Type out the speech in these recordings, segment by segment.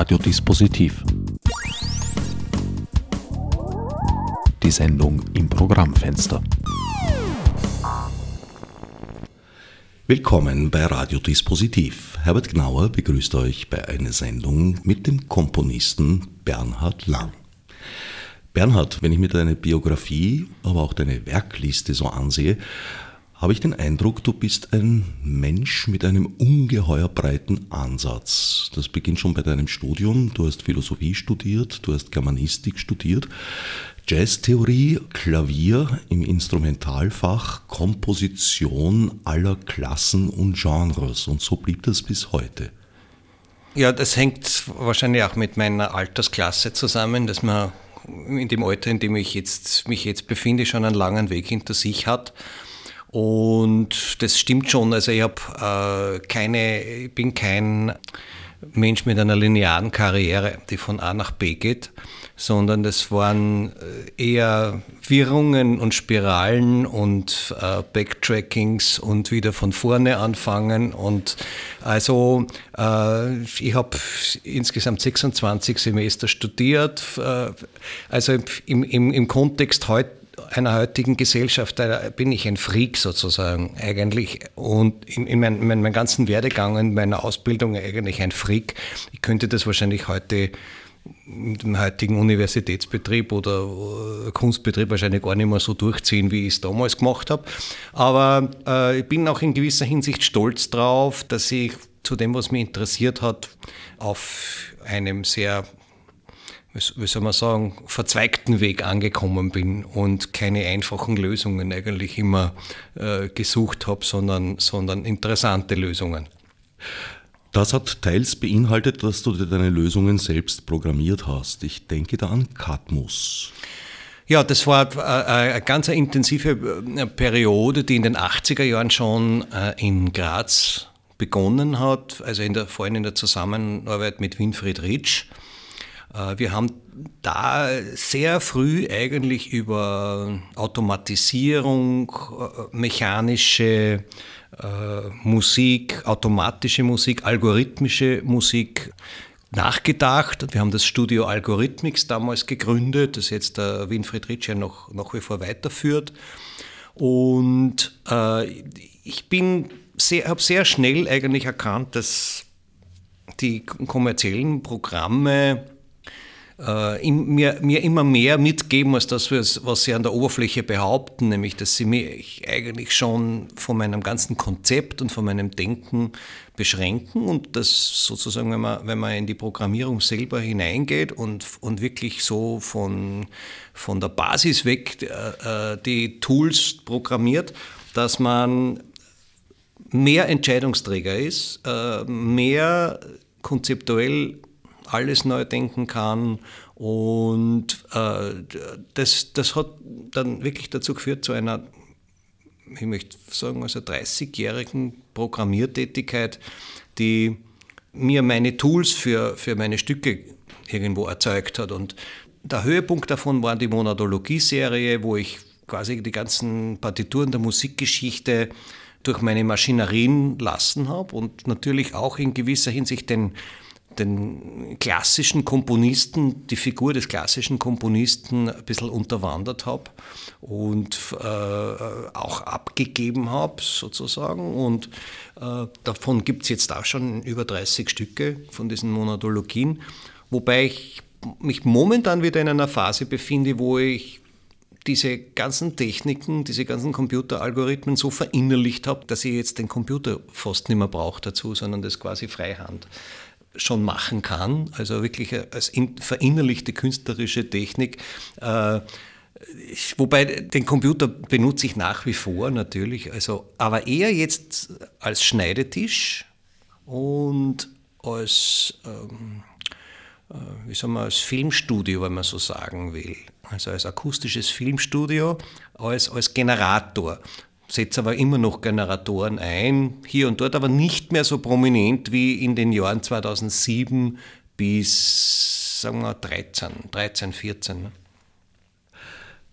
Radiodispositiv. Die Sendung im Programmfenster. Willkommen bei Radiodispositiv. Herbert Gnauer begrüßt euch bei einer Sendung mit dem Komponisten Bernhard Lang. Bernhard, wenn ich mir deine Biografie, aber auch deine Werkliste so ansehe, habe ich den Eindruck, du bist ein Mensch mit einem ungeheuer breiten Ansatz. Das beginnt schon bei deinem Studium. Du hast Philosophie studiert, du hast Germanistik studiert, Jazztheorie, Klavier im Instrumentalfach, Komposition aller Klassen und Genres. Und so blieb das bis heute. Ja, das hängt wahrscheinlich auch mit meiner Altersklasse zusammen, dass man in dem Alter, in dem ich jetzt, mich jetzt befinde, schon einen langen Weg hinter sich hat. Und das stimmt schon. Also ich habe äh, keine, ich bin kein Mensch mit einer linearen Karriere, die von A nach B geht, sondern das waren äh, eher Wirrungen und Spiralen und äh, Backtrackings und wieder von vorne anfangen. Und also äh, ich habe insgesamt 26 Semester studiert. Äh, also im, im, im Kontext heute einer heutigen Gesellschaft, da bin ich ein Freak sozusagen eigentlich und in, in, mein, in meinem ganzen Werdegang, in meiner Ausbildung eigentlich ein Freak. Ich könnte das wahrscheinlich heute im heutigen Universitätsbetrieb oder Kunstbetrieb wahrscheinlich gar nicht mehr so durchziehen, wie ich es damals gemacht habe. Aber äh, ich bin auch in gewisser Hinsicht stolz drauf, dass ich zu dem, was mich interessiert hat, auf einem sehr wie soll man sagen, verzweigten Weg angekommen bin und keine einfachen Lösungen eigentlich immer äh, gesucht habe, sondern, sondern interessante Lösungen. Das hat teils beinhaltet, dass du dir deine Lösungen selbst programmiert hast. Ich denke da an Cadmus. Ja, das war äh, eine ganz intensive äh, Periode, die in den 80er Jahren schon äh, in Graz begonnen hat, also in der, vor allem in der Zusammenarbeit mit Winfried Ritsch äh, wir haben da sehr früh eigentlich über Automatisierung, äh, mechanische äh, Musik, automatische Musik, algorithmische Musik nachgedacht. Wir haben das Studio Algorithmics damals gegründet, das jetzt der Winfried Ritsch noch, nach wie vor weiterführt. Und äh, ich sehr, habe sehr schnell eigentlich erkannt, dass die kommerziellen Programme äh, mir, mir immer mehr mitgeben als das, was sie an der Oberfläche behaupten, nämlich dass sie mich eigentlich schon von meinem ganzen Konzept und von meinem Denken beschränken und das sozusagen, wenn man, wenn man in die Programmierung selber hineingeht und, und wirklich so von, von der Basis weg äh, die Tools programmiert, dass man mehr Entscheidungsträger ist, äh, mehr konzeptuell alles neu denken kann. Und äh, das, das hat dann wirklich dazu geführt zu einer, ich möchte sagen, also 30-jährigen Programmiertätigkeit, die mir meine Tools für, für meine Stücke irgendwo erzeugt hat. Und der Höhepunkt davon war die Monadologie-Serie, wo ich quasi die ganzen Partituren der Musikgeschichte durch meine Maschinerien lassen habe und natürlich auch in gewisser Hinsicht den, den klassischen Komponisten, die Figur des klassischen Komponisten ein bisschen unterwandert habe und äh, auch abgegeben habe sozusagen. Und äh, davon gibt es jetzt auch schon über 30 Stücke von diesen Monadologien, wobei ich mich momentan wieder in einer Phase befinde, wo ich diese ganzen Techniken, diese ganzen Computeralgorithmen so verinnerlicht habe, dass ich jetzt den Computer fast nicht mehr brauche dazu, sondern das quasi freihand schon machen kann, also wirklich als verinnerlichte künstlerische Technik. Äh, wobei den Computer benutze ich nach wie vor natürlich, also, aber eher jetzt als Schneidetisch und als, ähm, äh, wie soll man, als Filmstudio, wenn man so sagen will. Also als akustisches Filmstudio, als, als Generator setze aber immer noch Generatoren ein, hier und dort, aber nicht mehr so prominent wie in den Jahren 2007 bis, sagen wir, 13, 13 14.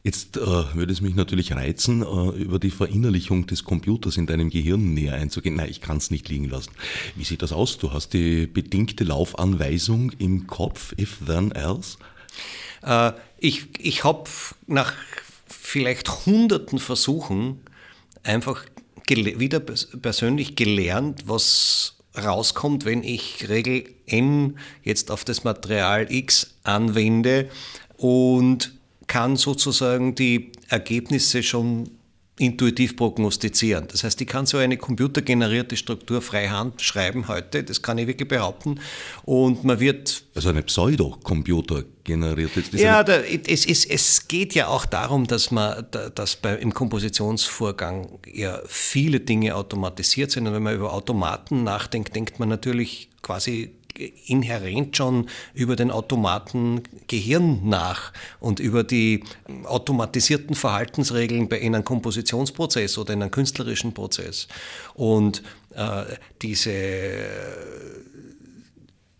Jetzt äh, würde es mich natürlich reizen, äh, über die Verinnerlichung des Computers in deinem Gehirn näher einzugehen. Nein, ich kann es nicht liegen lassen. Wie sieht das aus? Du hast die bedingte Laufanweisung im Kopf, if then else? Äh, ich ich habe nach vielleicht hunderten Versuchen einfach wieder persönlich gelernt, was rauskommt, wenn ich Regel n jetzt auf das Material x anwende und kann sozusagen die Ergebnisse schon intuitiv prognostizieren. Das heißt, ich kann so eine computergenerierte Struktur freihand schreiben heute, das kann ich wirklich behaupten. Und man wird. Also eine Pseudo-Computer-generierte. Ja, da, es, es, es geht ja auch darum, dass man, dass bei, im Kompositionsvorgang ja viele Dinge automatisiert sind. Und wenn man über Automaten nachdenkt, denkt man natürlich quasi inhärent schon über den Automaten Gehirn nach und über die automatisierten Verhaltensregeln in einem Kompositionsprozess oder in einem künstlerischen Prozess. Und äh, diese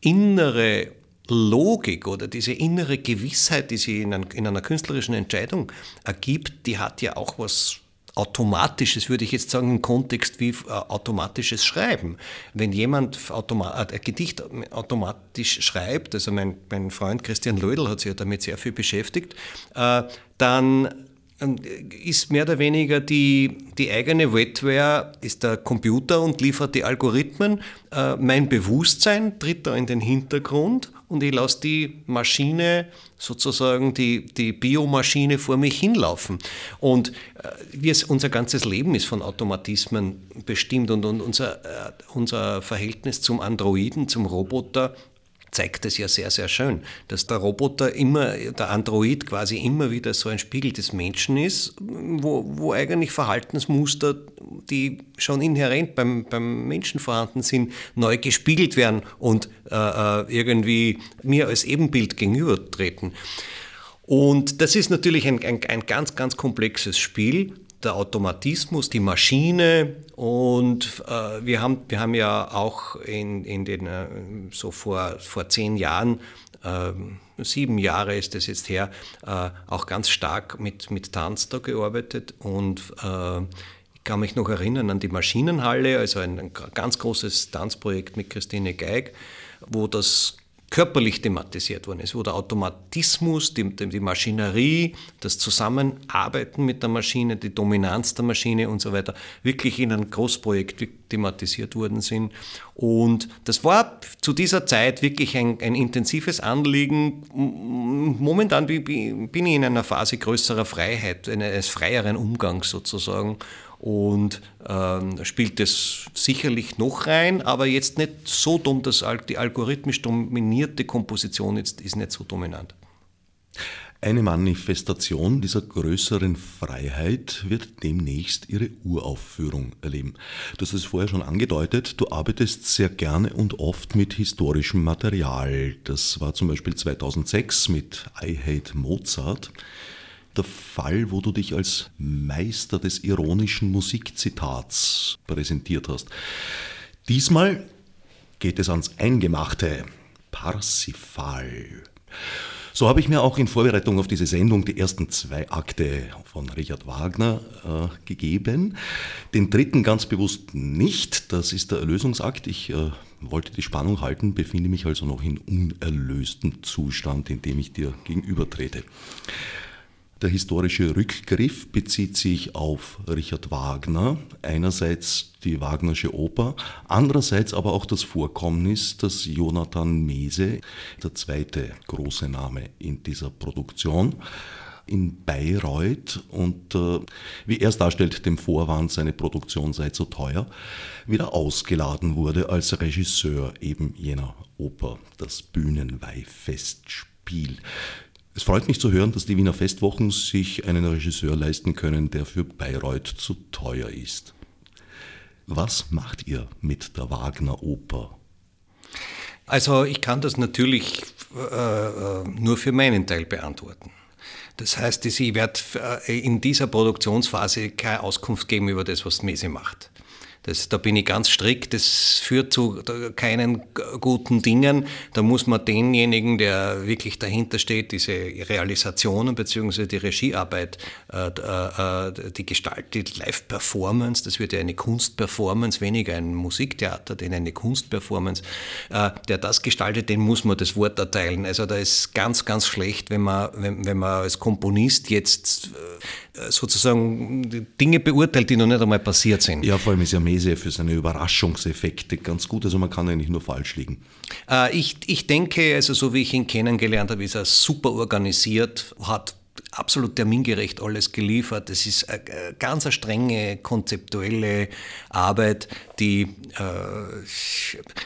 innere Logik oder diese innere Gewissheit, die sie in einer künstlerischen Entscheidung ergibt, die hat ja auch was automatisches, würde ich jetzt sagen, im Kontext wie äh, automatisches Schreiben. Wenn jemand äh, ein Gedicht automatisch schreibt, also mein, mein Freund Christian Lödel hat sich ja damit sehr viel beschäftigt, äh, dann ähm, ist mehr oder weniger die, die eigene Wetware, ist der Computer und liefert die Algorithmen. Mein Bewusstsein tritt da in den Hintergrund und ich lasse die Maschine, sozusagen die, die Biomaschine vor mich hinlaufen. Und äh, wir, unser ganzes Leben ist von Automatismen bestimmt und, und unser, äh, unser Verhältnis zum Androiden, zum Roboter zeigt es ja sehr, sehr schön, dass der Roboter immer, der Android quasi immer wieder so ein Spiegel des Menschen ist, wo, wo eigentlich Verhaltensmuster, die schon inhärent beim, beim Menschen vorhanden sind, neu gespiegelt werden und äh, äh irgendwie mir als Ebenbild gegenübertreten. Und das ist natürlich ein, ein, ein ganz, ganz komplexes Spiel der Automatismus, die Maschine und äh, wir, haben, wir haben ja auch in, in den, äh, so vor, vor zehn Jahren, äh, sieben Jahre ist es jetzt her, äh, auch ganz stark mit, mit Tanz da gearbeitet und äh, ich kann mich noch erinnern an die Maschinenhalle, also ein ganz großes Tanzprojekt mit Christine Geig, wo das körperlich thematisiert worden ist, wo der Automatismus, die, die, Maschinerie, das Zusammenarbeiten mit der Maschine, die Dominanz der Maschine und so weiter wirklich in einem Großprojekt thematisiert worden sind. Und das war zu dieser Zeit wirklich ein, ein intensives Anliegen. Momentan bin ich in einer Phase größerer Freiheit, eines freieren Umgangs sozusagen und ähm, spielt es sicherlich noch rein, aber jetzt nicht so dumm, dass die algorithmisch dominierte Komposition jetzt ist nicht so dominant. Eine Manifestation dieser größeren Freiheit wird demnächst ihre Uraufführung erleben. Du hast es vorher schon angedeutet, du arbeitest sehr gerne und oft mit historischem Material. Das war zum Beispiel 2006 mit I Hate Mozart der Fall, wo du dich als Meister des ironischen Musikzitats präsentiert hast. Diesmal geht es ans Eingemachte. Parsifal. So habe ich mir auch in Vorbereitung auf diese Sendung die ersten zwei Akte von Richard Wagner äh, gegeben. Den dritten ganz bewusst nicht. Das ist der Erlösungsakt. Ich äh, wollte die Spannung halten, befinde mich also noch in unerlöstem Zustand, in dem ich dir gegenübertrete. Der historische Rückgriff bezieht sich auf Richard Wagner, einerseits die Wagnersche Oper, andererseits aber auch das Vorkommnis, dass Jonathan Mese, der zweite große Name in dieser Produktion, in Bayreuth und äh, wie er es darstellt, dem Vorwand, seine Produktion sei zu teuer, wieder ausgeladen wurde als Regisseur eben jener Oper, das Bühnenweihfestspiel. Es freut mich zu hören, dass die Wiener Festwochen sich einen Regisseur leisten können, der für Bayreuth zu teuer ist. Was macht ihr mit der Wagner Oper? Also ich kann das natürlich äh, äh nur für meinen Teil beantworten. Das heißt, ich werde äh, in dieser Produktionsphase keine Auskunft geben über das, was Mese macht. Das, da bin ich ganz strikt, das führt zu keinen guten Dingen. Da muss man denjenigen, der wirklich dahinter steht, diese Realisationen bzw. die Regiearbeit, äh, äh, die Gestalt, die Live-Performance, das wird ja eine Kunstperformance, weniger ein Musiktheater, denn eine Kunstperformance, äh, der das gestaltet, den muss man das Wort erteilen. Also da ist ganz, ganz schlecht, wenn man, wenn, wenn man als Komponist jetzt äh, sozusagen Dinge beurteilt, die noch nicht einmal passiert sind. Ja, vor allem ist ja Mese für seine Überraschungseffekte ganz gut, also man kann eigentlich nur falsch liegen. Äh, ich, ich denke, also so wie ich ihn kennengelernt habe, ist er super organisiert, hat absolut termingerecht alles geliefert. Es ist eine ganz strenge konzeptuelle Arbeit, die, äh,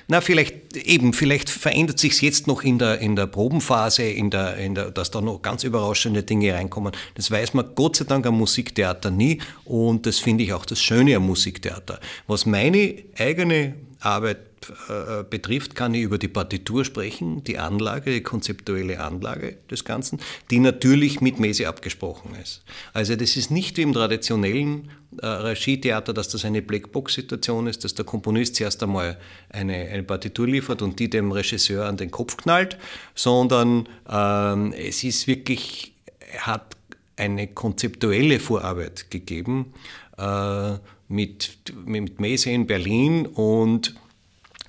na vielleicht eben, vielleicht verändert sich es jetzt noch in der, in der Probenphase, in der, in der, dass da noch ganz überraschende Dinge reinkommen. Das weiß man Gott sei Dank am Musiktheater nie und das finde ich auch das Schöne am Musiktheater. Was meine eigene Arbeit äh, betrifft, kann ich über die Partitur sprechen, die Anlage, die konzeptuelle Anlage des Ganzen, die natürlich mit Mese abgesprochen ist. Also das ist nicht wie im traditionellen äh, Regietheater, dass das eine Blackbox-Situation ist, dass der Komponist zuerst einmal eine, eine, Partitur liefert und die dem Regisseur an den Kopf knallt, sondern ähm, es ist wirklich, hat eine konzeptuelle Vorarbeit gegeben äh, mit, mit Mese in Berlin und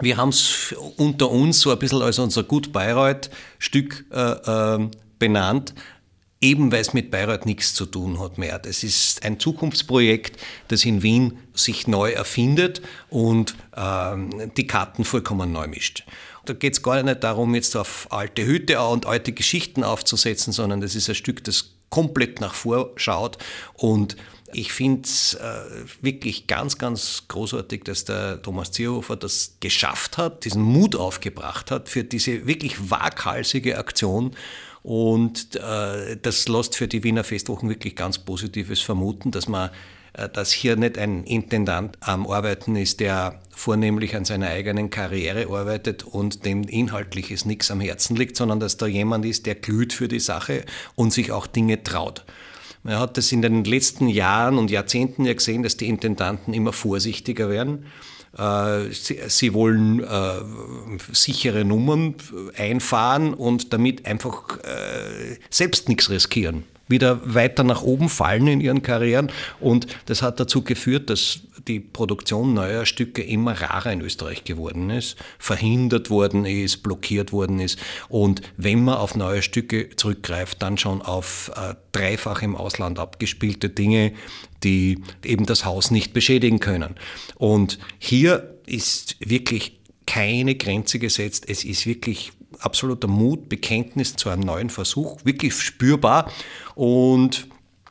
wir haben es unter uns so ein bisschen als unser Gut Bayreuth-Stück äh, äh, benannt, eben weil es mit Bayreuth nichts zu tun hat mehr. Das ist ein Zukunftsprojekt, das in Wien sich neu erfindet und äh, die Karten vollkommen neu mischt. Da geht es gar nicht darum, jetzt auf alte Hüte und alte Geschichten aufzusetzen, sondern das ist ein Stück, das komplett nach vorschaut und ich finde es äh, wirklich ganz, ganz großartig, dass der Thomas Zierhofer das geschafft hat, diesen Mut aufgebracht hat für diese wirklich waghalsige Aktion. Und äh, das lässt für die Wiener Festwochen wirklich ganz Positives vermuten, dass man äh, dass hier nicht ein Intendant am Arbeiten ist, der vornehmlich an seiner eigenen Karriere arbeitet und dem Inhaltliches nichts am Herzen liegt, sondern dass da jemand ist, der glüht für die Sache und sich auch Dinge traut. Man hat das in den letzten Jahren und Jahrzehnten ja gesehen, dass die Intendanten immer vorsichtiger werden. Äh, sie, wollen äh, sichere Nummern einfahren und damit einfach äh, selbst nichts riskieren wieder weiter nach oben fallen in ihren Karrieren. Und das hat dazu geführt, dass die Produktion neuer Stücke immer rarer in Österreich geworden ist, verhindert worden ist, blockiert worden ist. Und wenn man auf neue Stücke zurückgreift, dann schon auf äh, dreifach im Ausland abgespielte Dinge, die eben das Haus nicht beschädigen können. Und hier ist wirklich keine Grenze gesetzt. Es ist wirklich absoluter Mut, Bekenntnis zu einem neuen Versuch, wirklich spürbar. Und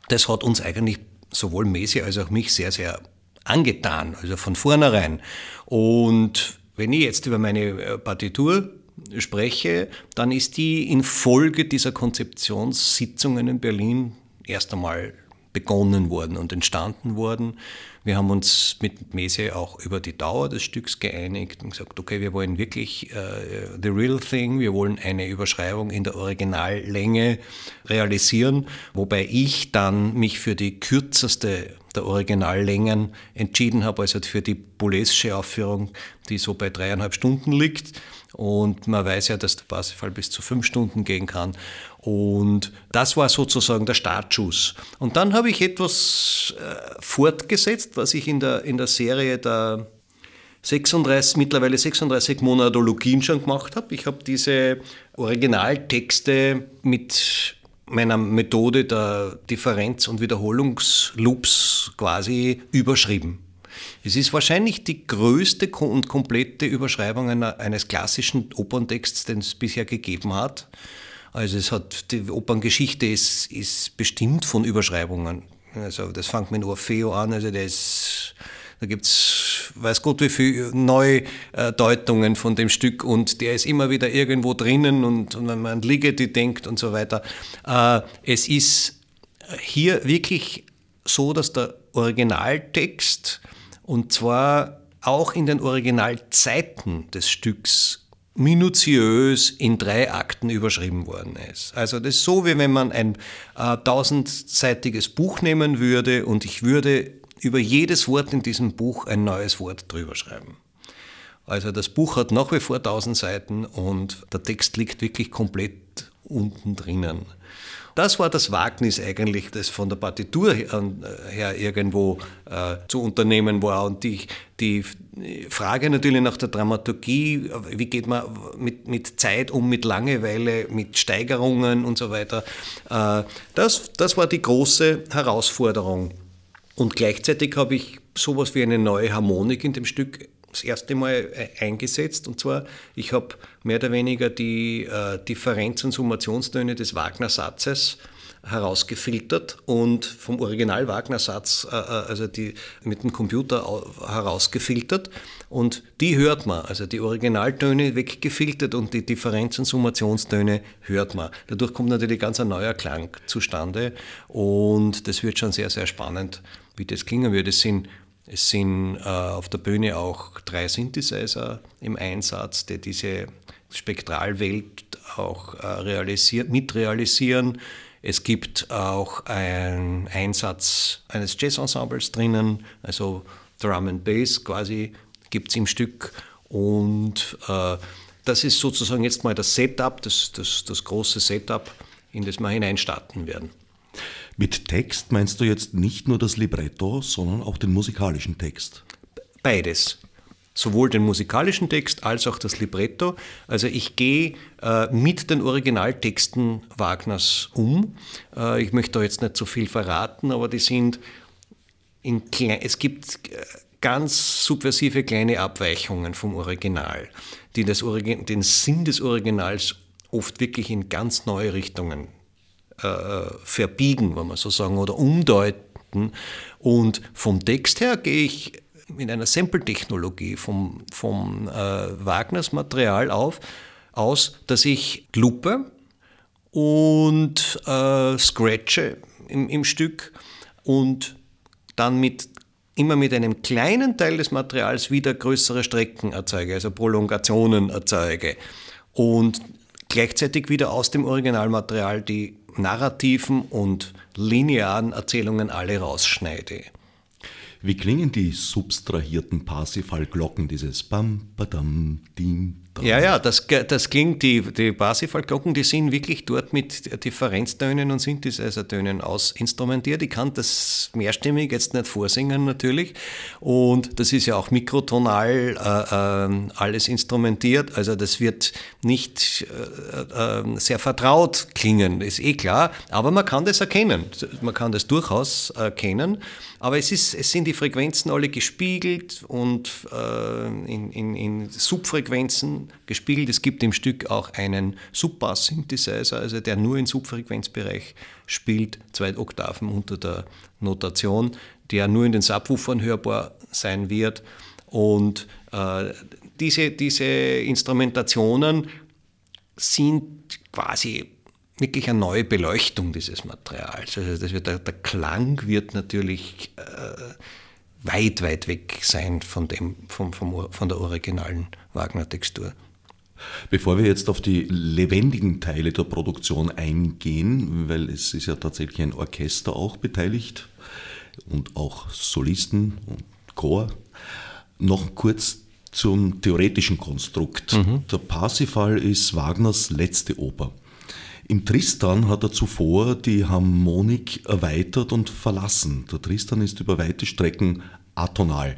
das hat uns eigentlich sowohl Messi als auch mich sehr, sehr angetan, also von vornherein. Und wenn ich jetzt über meine äh, Partitur spreche, dann ist die infolge dieser Konzeptionssitzungen in Berlin erst einmal begonnen worden und entstanden worden. Wir haben uns mit Mese auch über die Dauer des Stücks geeinigt und gesagt, okay, wir wollen wirklich uh, the real thing, wir wollen eine Überschreibung in der Originallänge realisieren, wobei ich dann mich für die kürzeste der Originallängen entschieden habe, also für die Boulezsche Aufführung, die so bei dreieinhalb Stunden liegt. Und man weiß ja, dass der Parsifal bis zu fünf Stunden gehen kann. Und das war sozusagen der Startschuss. Und dann habe ich etwas äh, fortgesetzt, was ich in der, in der Serie der 36, mittlerweile 36 Monadologien schon gemacht habe. Ich habe diese Originaltexte mit meiner Methode der Differenz- und Wiederholungsloops quasi überschrieben. Es ist wahrscheinlich die größte und komplette Überschreibung eines klassischen Operntexts, den es bisher gegeben hat. Also es hat, die Operngeschichte ist, ist bestimmt von Überschreibungen. Also das fängt mit Orfeo an, also der ist, da gibt es, weiß Gott, wie viele Neudeutungen von dem Stück und der ist immer wieder irgendwo drinnen und, und wenn man an Ligeti denkt und so weiter. Äh, es ist hier wirklich so, dass der Originaltext und zwar auch in den Originalzeiten des Stücks minutiös in drei Akten überschrieben worden ist. Also das ist so, wie wenn man ein äh, tausendseitiges Buch nehmen würde und ich würde über jedes Wort in diesem Buch ein neues Wort drüber schreiben. Also das Buch hat nach wie vor 1000 Seiten und der Text liegt wirklich komplett unten drinnen. Das war das Wagnis eigentlich, das von der Partitur her irgendwo äh, zu unternehmen war. Und die, die Frage natürlich nach der Dramaturgie, wie geht man mit, mit Zeit um, mit Langeweile, mit Steigerungen und so weiter, äh, das, das war die große Herausforderung. Und gleichzeitig habe ich sowas wie eine neue Harmonik in dem Stück das erste Mal äh, eingesetzt. Und zwar, ich habe mehr oder weniger die äh, Differenz- und Summationstöne des Wagner-Satzes herausgefiltert und vom Original Wagner-Satz, äh, äh also die mit dem Computer herausgefiltert. Und die hört man, also die Originaltöne weggefiltert und die Differenz- und Summationstöne hört man. Dadurch kommt natürlich ganz ein neuer Klang zustande und das wird schon sehr, sehr spannend, wie das klingen wird. Es sind es sind äh, auf der Bühne auch drei Synthesizer im Einsatz, die diese Spektralwelt auch äh, realisiert, mitrealisieren. Es gibt auch einen Einsatz eines Jazz-Ensembles drinnen, also Drum and Bass quasi gibt es im Stück. Und äh, das ist sozusagen jetzt mal das Setup, das, das, das große Setup, in das wir hineinstarten werden. Mit Text meinst du jetzt nicht nur das Libretto, sondern auch den musikalischen Text? Beides. Sowohl den musikalischen Text als auch das Libretto. Also ich gehe äh, mit den Originaltexten Wagners um. Äh, ich möchte da jetzt nicht so viel verraten, aber die sind in klein, es gibt äh, ganz subversive kleine Abweichungen vom Original, die das Origin, den Sinn des Originals oft wirklich in ganz neue Richtungen verbiegen, wenn man so sagen, oder umdeuten. Und vom Text her gehe ich mit einer Sample-Technologie vom, vom äh, Wagners Material auf, aus, dass ich lupe und äh, scratche im, im Stück und dann mit immer mit einem kleinen Teil des Materials wieder größere Strecken erzeuge, also Prolongationen erzeuge. Und gleichzeitig wieder aus dem Originalmaterial die narrativen und linearen Erzählungen alle rausschneide. Wie klingen die substrahierten Parsifal-Glocken, dieses Bam, Badam, Dam? Ja, ja, das, das klingt, die, die Parsifal-Glocken, die sind wirklich dort mit Differenztönen und Synthesizer-Tönen ausinstrumentiert. Ich kann das mehrstimmig jetzt nicht vorsingen natürlich. Und das ist ja auch mikrotonal äh, äh, alles instrumentiert, also das wird nicht äh, äh, sehr vertraut klingen, ist eh klar, aber man kann das erkennen, man kann das durchaus erkennen, aber es, ist, es sind die Frequenzen alle gespiegelt und äh, in, in, in Subfrequenzen gespiegelt. Es gibt im Stück auch einen Subbass-Synthesizer, also der nur im Subfrequenzbereich spielt, zwei Oktaven unter der Notation, der nur in den Subwoofern hörbar sein wird. Und äh, diese, diese Instrumentationen sind quasi wirklich eine neue Beleuchtung dieses Materials. Also wird, der, der Klang wird natürlich äh, weit, weit weg sein von, dem, vom, vom, von der originalen Wagner-Textur. Bevor wir jetzt auf die lebendigen Teile der Produktion eingehen, weil es ist ja tatsächlich ein Orchester auch beteiligt und auch Solisten und Chor, noch kurz zum theoretischen Konstrukt. Mhm. Der Parsifal ist Wagners letzte Oper. Im Tristan hat er zuvor die Harmonik erweitert und verlassen. Der Tristan ist über weite Strecken atonal.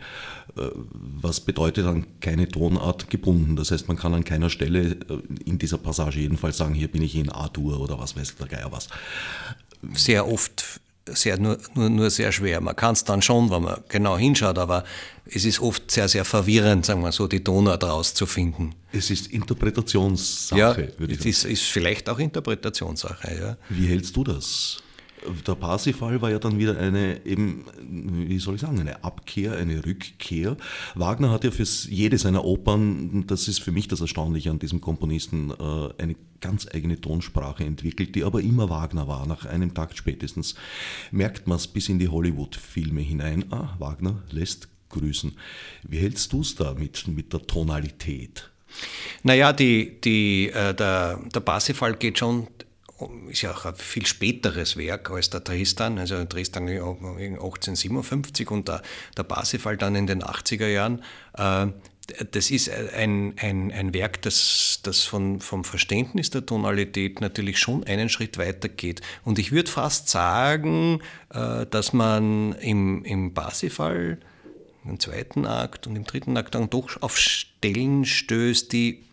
Äh, was bedeutet dann keine Tonart gebunden? Das heißt, man kann an keiner Stelle äh, in dieser Passage jedenfalls sagen, hier bin ich in A-Dur oder was weiß der Geier was. Sehr oft sehr, nur, nur, nur sehr schwer. Man kann es dann schon, wenn man genau hinschaut, aber es ist oft sehr, sehr verwirrend, sagen wir so, die Tonart rauszufinden. Es ist Interpretationssache, ja, würde ich sagen. Es ist, ist vielleicht auch Interpretationssache, ja. Wie hältst du das? Der Parsifal war ja dann wieder eine, eben, wie soll ich sagen, eine Abkehr, eine Rückkehr. Wagner hat ja für jede seiner Opern, das ist für mich das Erstaunliche an diesem Komponisten, äh, eine ganz eigene Tonsprache entwickelt, die aber immer Wagner war. Nach einem Takt spätestens merkt man es bis in die Hollywood-Filme hinein. Ah, Wagner lässt grüßen. Wie hältst du es da mit, mit der Tonalität? Naja, die, die, äh, der, der Parsifal geht schon ist ja auch ein viel späteres Werk als der Tristan, also Tristan 1857 und der, der Parsifal dann in den 80er Jahren. Äh, das ist ein, ein, ein Werk, das, das von, vom Verständnis der Tonalität natürlich schon einen Schritt weiter geht. Und ich würde fast sagen, äh, dass man im, im Parsifal, im zweiten Akt und im dritten Akt dann doch auf Stellen stößt, die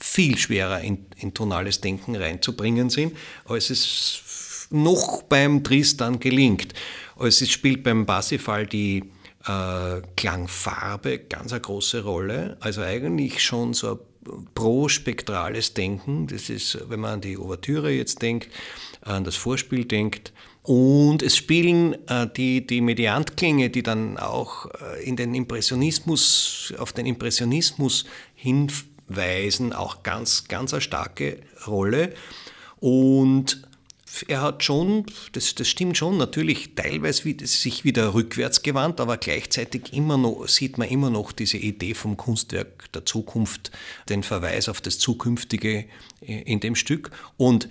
viel schwerer in, in tonales Denken reinzubringen sind, als es noch beim Tristan gelingt. Also es spielt beim Parsifal die äh, Klangfarbe ganz eine große Rolle. Also eigentlich schon so ein prospektrales Denken. Das ist, wenn man an die Ouvertüre jetzt denkt, an das Vorspiel denkt. Und es spielen äh, die, die Mediantklänge, die dann auch äh, in den Impressionismus, auf den Impressionismus hinweisen, auch ganz, ganz eine starke Rolle. Und er hat schon, das, das stimmt schon, natürlich teilweise sich wieder rückwärts gewandt, aber gleichzeitig immer noch, sieht man immer noch diese Idee vom Kunstwerk der Zukunft, den Verweis auf das Zukünftige äh, in dem Stück. Und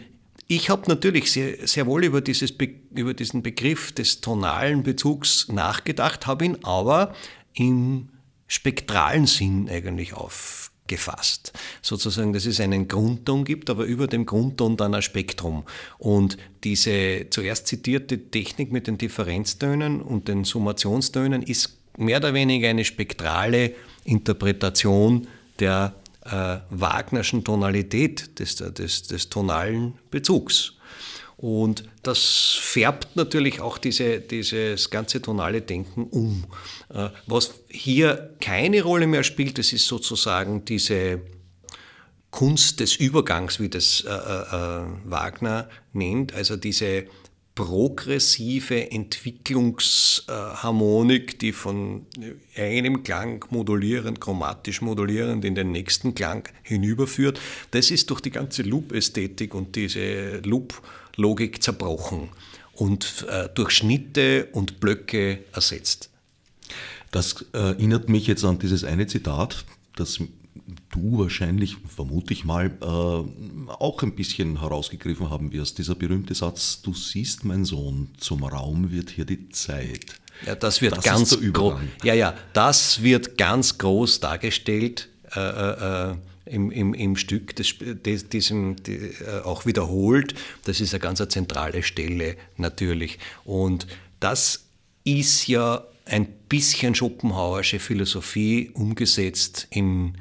ich habe natürlich sehr, sehr wohl über, dieses über diesen Begriff des tonalen Bezugs nachgedacht, habe ihn aber im spektralen Sinn eigentlich auf gefasst. Sozusagen, dass es einen Grundton gibt, aber über dem Grundton dann ein Spektrum. Und diese zuerst zitierte Technik mit den Differenztönen und den Summationstönen ist mehr oder weniger eine spektrale Interpretation der äh, Wagnerschen Tonalität, des, des, des tonalen Bezugs. Und das färbt natürlich auch diese, dieses ganze tonale Denken um. Äh, was hier keine Rolle mehr spielt, das ist sozusagen diese Kunst des Übergangs, wie das äh, äh, äh Wagner nennt, also diese progressive Entwicklungsharmonik, die von einem Klang modulierend, chromatisch modulierend in den nächsten Klang hinüberführt. Das ist durch die ganze Loop-Ästhetik und diese Loop- Logik zerbrochen und äh, durch Schnitte und Blöcke ersetzt. Das äh, erinnert mich jetzt an dieses eine Zitat, das du wahrscheinlich, vermute ich mal, äh, auch ein bisschen herausgegriffen haben wirst. Dieser berühmte Satz, du siehst, mein Sohn, zum Raum wird hier die Zeit. Ja, das wird das ganz groß. Ja, ja, das wird ganz groß dargestellt. Äh, äh, äh im, im, im Stück des, des, diesem, die, äh, auch wiederholt. Das ist eine ganz zentrale Stelle natürlich. Und das ist ja ein bisschen Schopenhauersche Philosophie umgesetzt in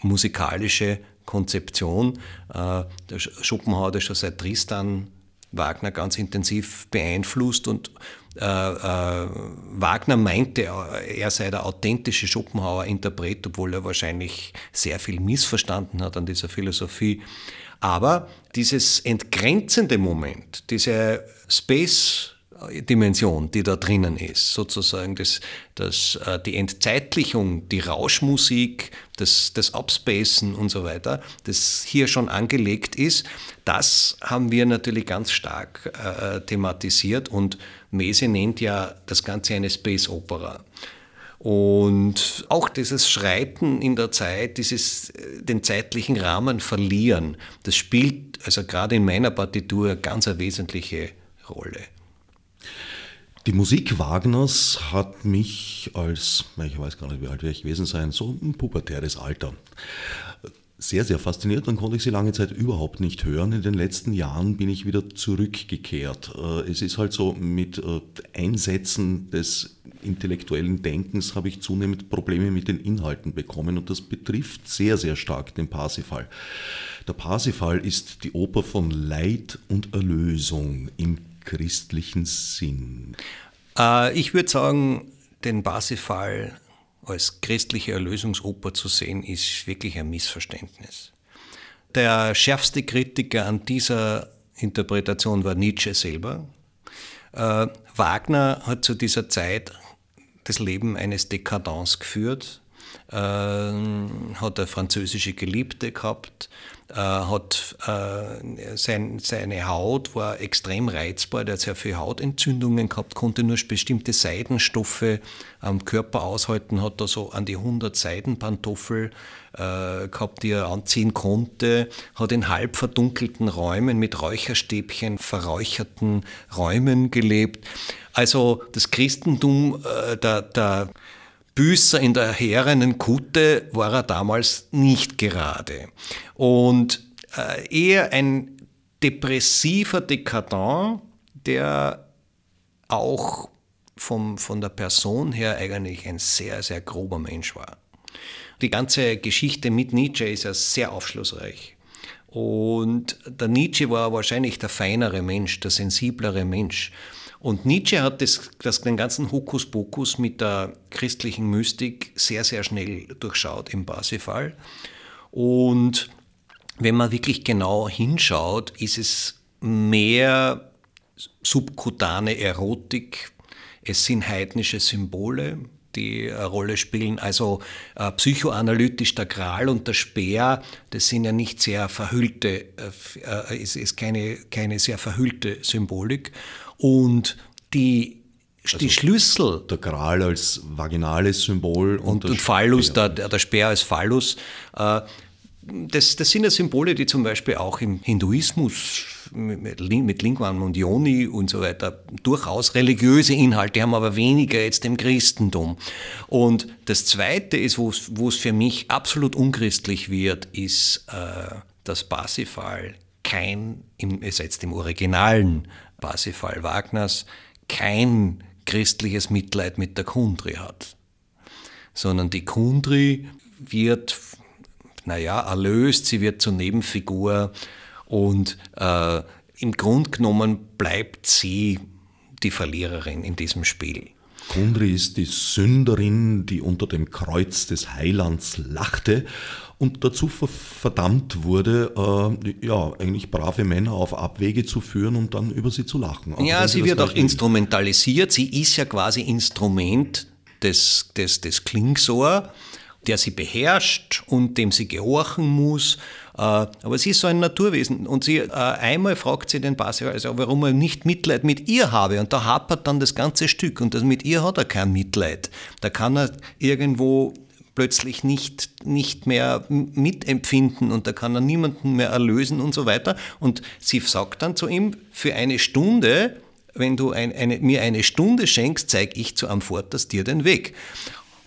musikalische Konzeption. Äh, der Schopenhauer hat schon seit Tristan Wagner ganz intensiv beeinflusst und äh, äh, Wagner meinte, er sei der authentische Schopenhauer-Interpret, obwohl er wahrscheinlich sehr viel missverstanden hat an dieser Philosophie. Aber dieses entgrenzende Moment, diese Space Dimension, die da drinnen ist, sozusagen das, das, äh, die Entzeitlichung, die Rauschmusik, das, das Upspacen und so weiter, das hier schon angelegt ist, das haben wir natürlich ganz stark äh, thematisiert und Mese nennt ja das Ganze eine Space Opera. Und auch dieses Schreiten in der Zeit, dieses äh, den zeitlichen Rahmen verlieren, das spielt also gerade in meiner Partitur ganz eine wesentliche Rolle. Die Musik Wagners hat mich als, ich weiß gar nicht, wie alt ich gewesen sein, so ein pubertäres Alter sehr, sehr fasziniert. Dann konnte ich sie lange Zeit überhaupt nicht hören. In den letzten Jahren bin ich wieder zurückgekehrt. Äh, es ist halt so, mit äh, Einsätzen des intellektuellen Denkens habe ich zunehmend Probleme mit den Inhalten bekommen und das betrifft sehr, sehr stark den Parsifal. Der Parsifal ist die Oper von Leid und Erlösung im christlichen Sinn. Äh, ich würde sagen, den Parsifal als christliche Erlösungsoper zu sehen, ist wirklich ein Missverständnis. Der schärfste Kritiker an dieser Interpretation war Nietzsche selber. Äh, Wagner hat zu dieser Zeit das Leben eines Dekadents geführt. äh, hat eine französische Geliebte gehabt, äh, hat äh, sein, seine Haut war extrem reizbar, der hat sehr viele Hautentzündungen gehabt, konnte nur bestimmte Seidenstoffe am Körper aushalten, hat da so an die 100 Seidenpantoffel äh, gehabt, die er anziehen konnte, hat in halb verdunkelten Räumen mit Räucherstäbchen verräucherten Räumen gelebt. Also das Christentum, äh, der, der Büßer in der herrenen Kutte war er damals nicht gerade. Und äh, eher ein depressiver Dekadent, der auch vom, von der Person her eigentlich ein sehr, sehr grober Mensch war. Die ganze Geschichte mit Nietzsche ist ja sehr aufschlussreich. Und der Nietzsche war wahrscheinlich der feinere Mensch, der sensiblere Mensch. Und Nietzsche hat das, das, den ganzen Hokuspokus mit der christlichen Mystik sehr, sehr schnell durchschaut im Parsifal. Und wenn man wirklich genau hinschaut, ist es mehr subkutane Erotik, es sind heidnische Symbole, die eine Rolle spielen. Also äh, psychoanalytisch der Gral und der Speer, das sind ja nicht sehr verhüllte, äh, ist, ist keine, keine sehr verhüllte Symbolik. Und die also die Schlüssel. Der Gral als vaginales Symbol und, und, und Phallus, der, der Speer als Phallus. Äh, das, das sind ja Symbole, die zum Beispiel auch im Hinduismus mit, mit Lingwan und Yoni und so weiter durchaus religiöse Inhalte haben, aber weniger jetzt im Christentum. Und das Zweite ist, wo es für mich absolut unchristlich wird, ist äh, das Parsifal kein, im, jetzt im originalen Parsifal Wagners, kein christliches Mitleid mit der Kundri hat, sondern die Kundri wird, naja, erlöst, sie wird zur Nebenfigur und äh, im Grunde genommen bleibt sie die Verliererin in diesem Spiel. Kundri ist die Sünderin, die unter dem Kreuz des Heilands lachte und dazu verdammt wurde, äh, ja, eigentlich brave Männer auf Abwege zu führen und dann über sie zu lachen. ja, sie wird auch instrumentalisiert. Sie ist ja quasi Instrument des, des, des Klingsor, der sie beherrscht und dem sie gehorchen muss. Äh, aber sie ist so ein Naturwesen und sie äh, einmal fragt sie den Basil, also warum er nicht Mitleid mit ihr habe und da hapert dann das ganze Stück und das mit ihr hat er kein Mitleid. Da kann er irgendwo plötzlich nicht, nicht mehr mitempfinden und da kann er niemanden mehr erlösen und so weiter. Und sie sagt dann zu ihm, für eine Stunde, wenn du ein, eine, mir eine Stunde schenkst, zeige ich zu Amfortas dir den Weg.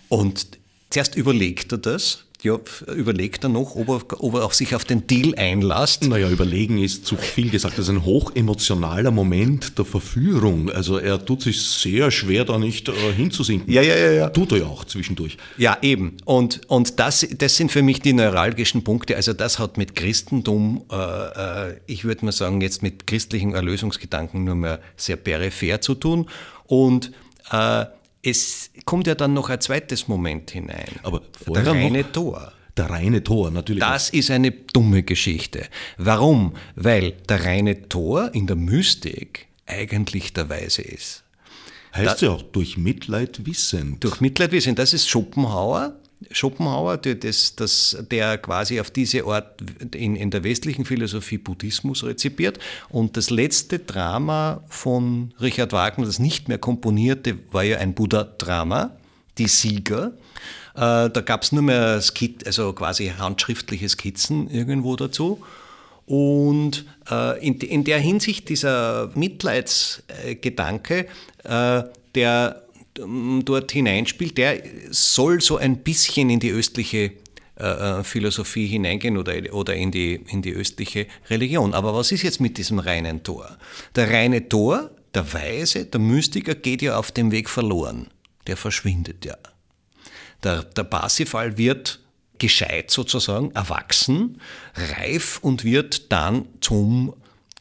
Und zuerst überlegt er das ja, überlegt er noch, ob er, ob er auf sich auf den Deal einlasst. Naja, überlegen ist zu viel gesagt. Das ist ein hochemotionaler Moment der Verführung. Also er tut sich sehr schwer, da nicht äh, hinzusinken. Ja, ja, ja, ja. Tut er ja auch zwischendurch. Ja, eben. Und, und das, das sind für mich die neuralgischen Punkte. Also das hat mit Christentum, äh, äh, ich würde mal sagen, jetzt mit christlichen Erlösungsgedanken nur mehr sehr peripher zu tun. Und äh, es kommt ja dann noch ein zweites Moment hinein. Aber der reine noch, Tor. Der reine Tor, natürlich. Das ist eine dumme Geschichte. Warum? Weil der reine Tor in der Mystik eigentlich der Weise ist. Heißt da, ja auch durch Mitleid wissend. Durch Mitleid wissend. Das ist Schopenhauer. Schopenhauer, der, das, das, der quasi auf diese Art in, in der westlichen Philosophie Buddhismus rezipiert. Und das letzte Drama von Richard Wagner, das nicht mehr komponierte, war ja ein Buddha-Drama, Die Sieger. Äh, da gab es nur mehr Skit, also quasi handschriftliche Skizzen irgendwo dazu. Und äh, in, in, der Hinsicht dieser Mitleidsgedanke, äh, der dort hineinspielt, der soll so ein bisschen in die östliche äh, äh, Philosophie hineingehen oder, oder in, die, in die östliche Religion. Aber was ist jetzt mit diesem reinen Tor? Der reine Tor, der Weise, der Mystiker geht ja auf dem Weg verloren. Der verschwindet ja. Der, der Parsifal wird gescheit sozusagen, erwachsen, reif und wird dann zum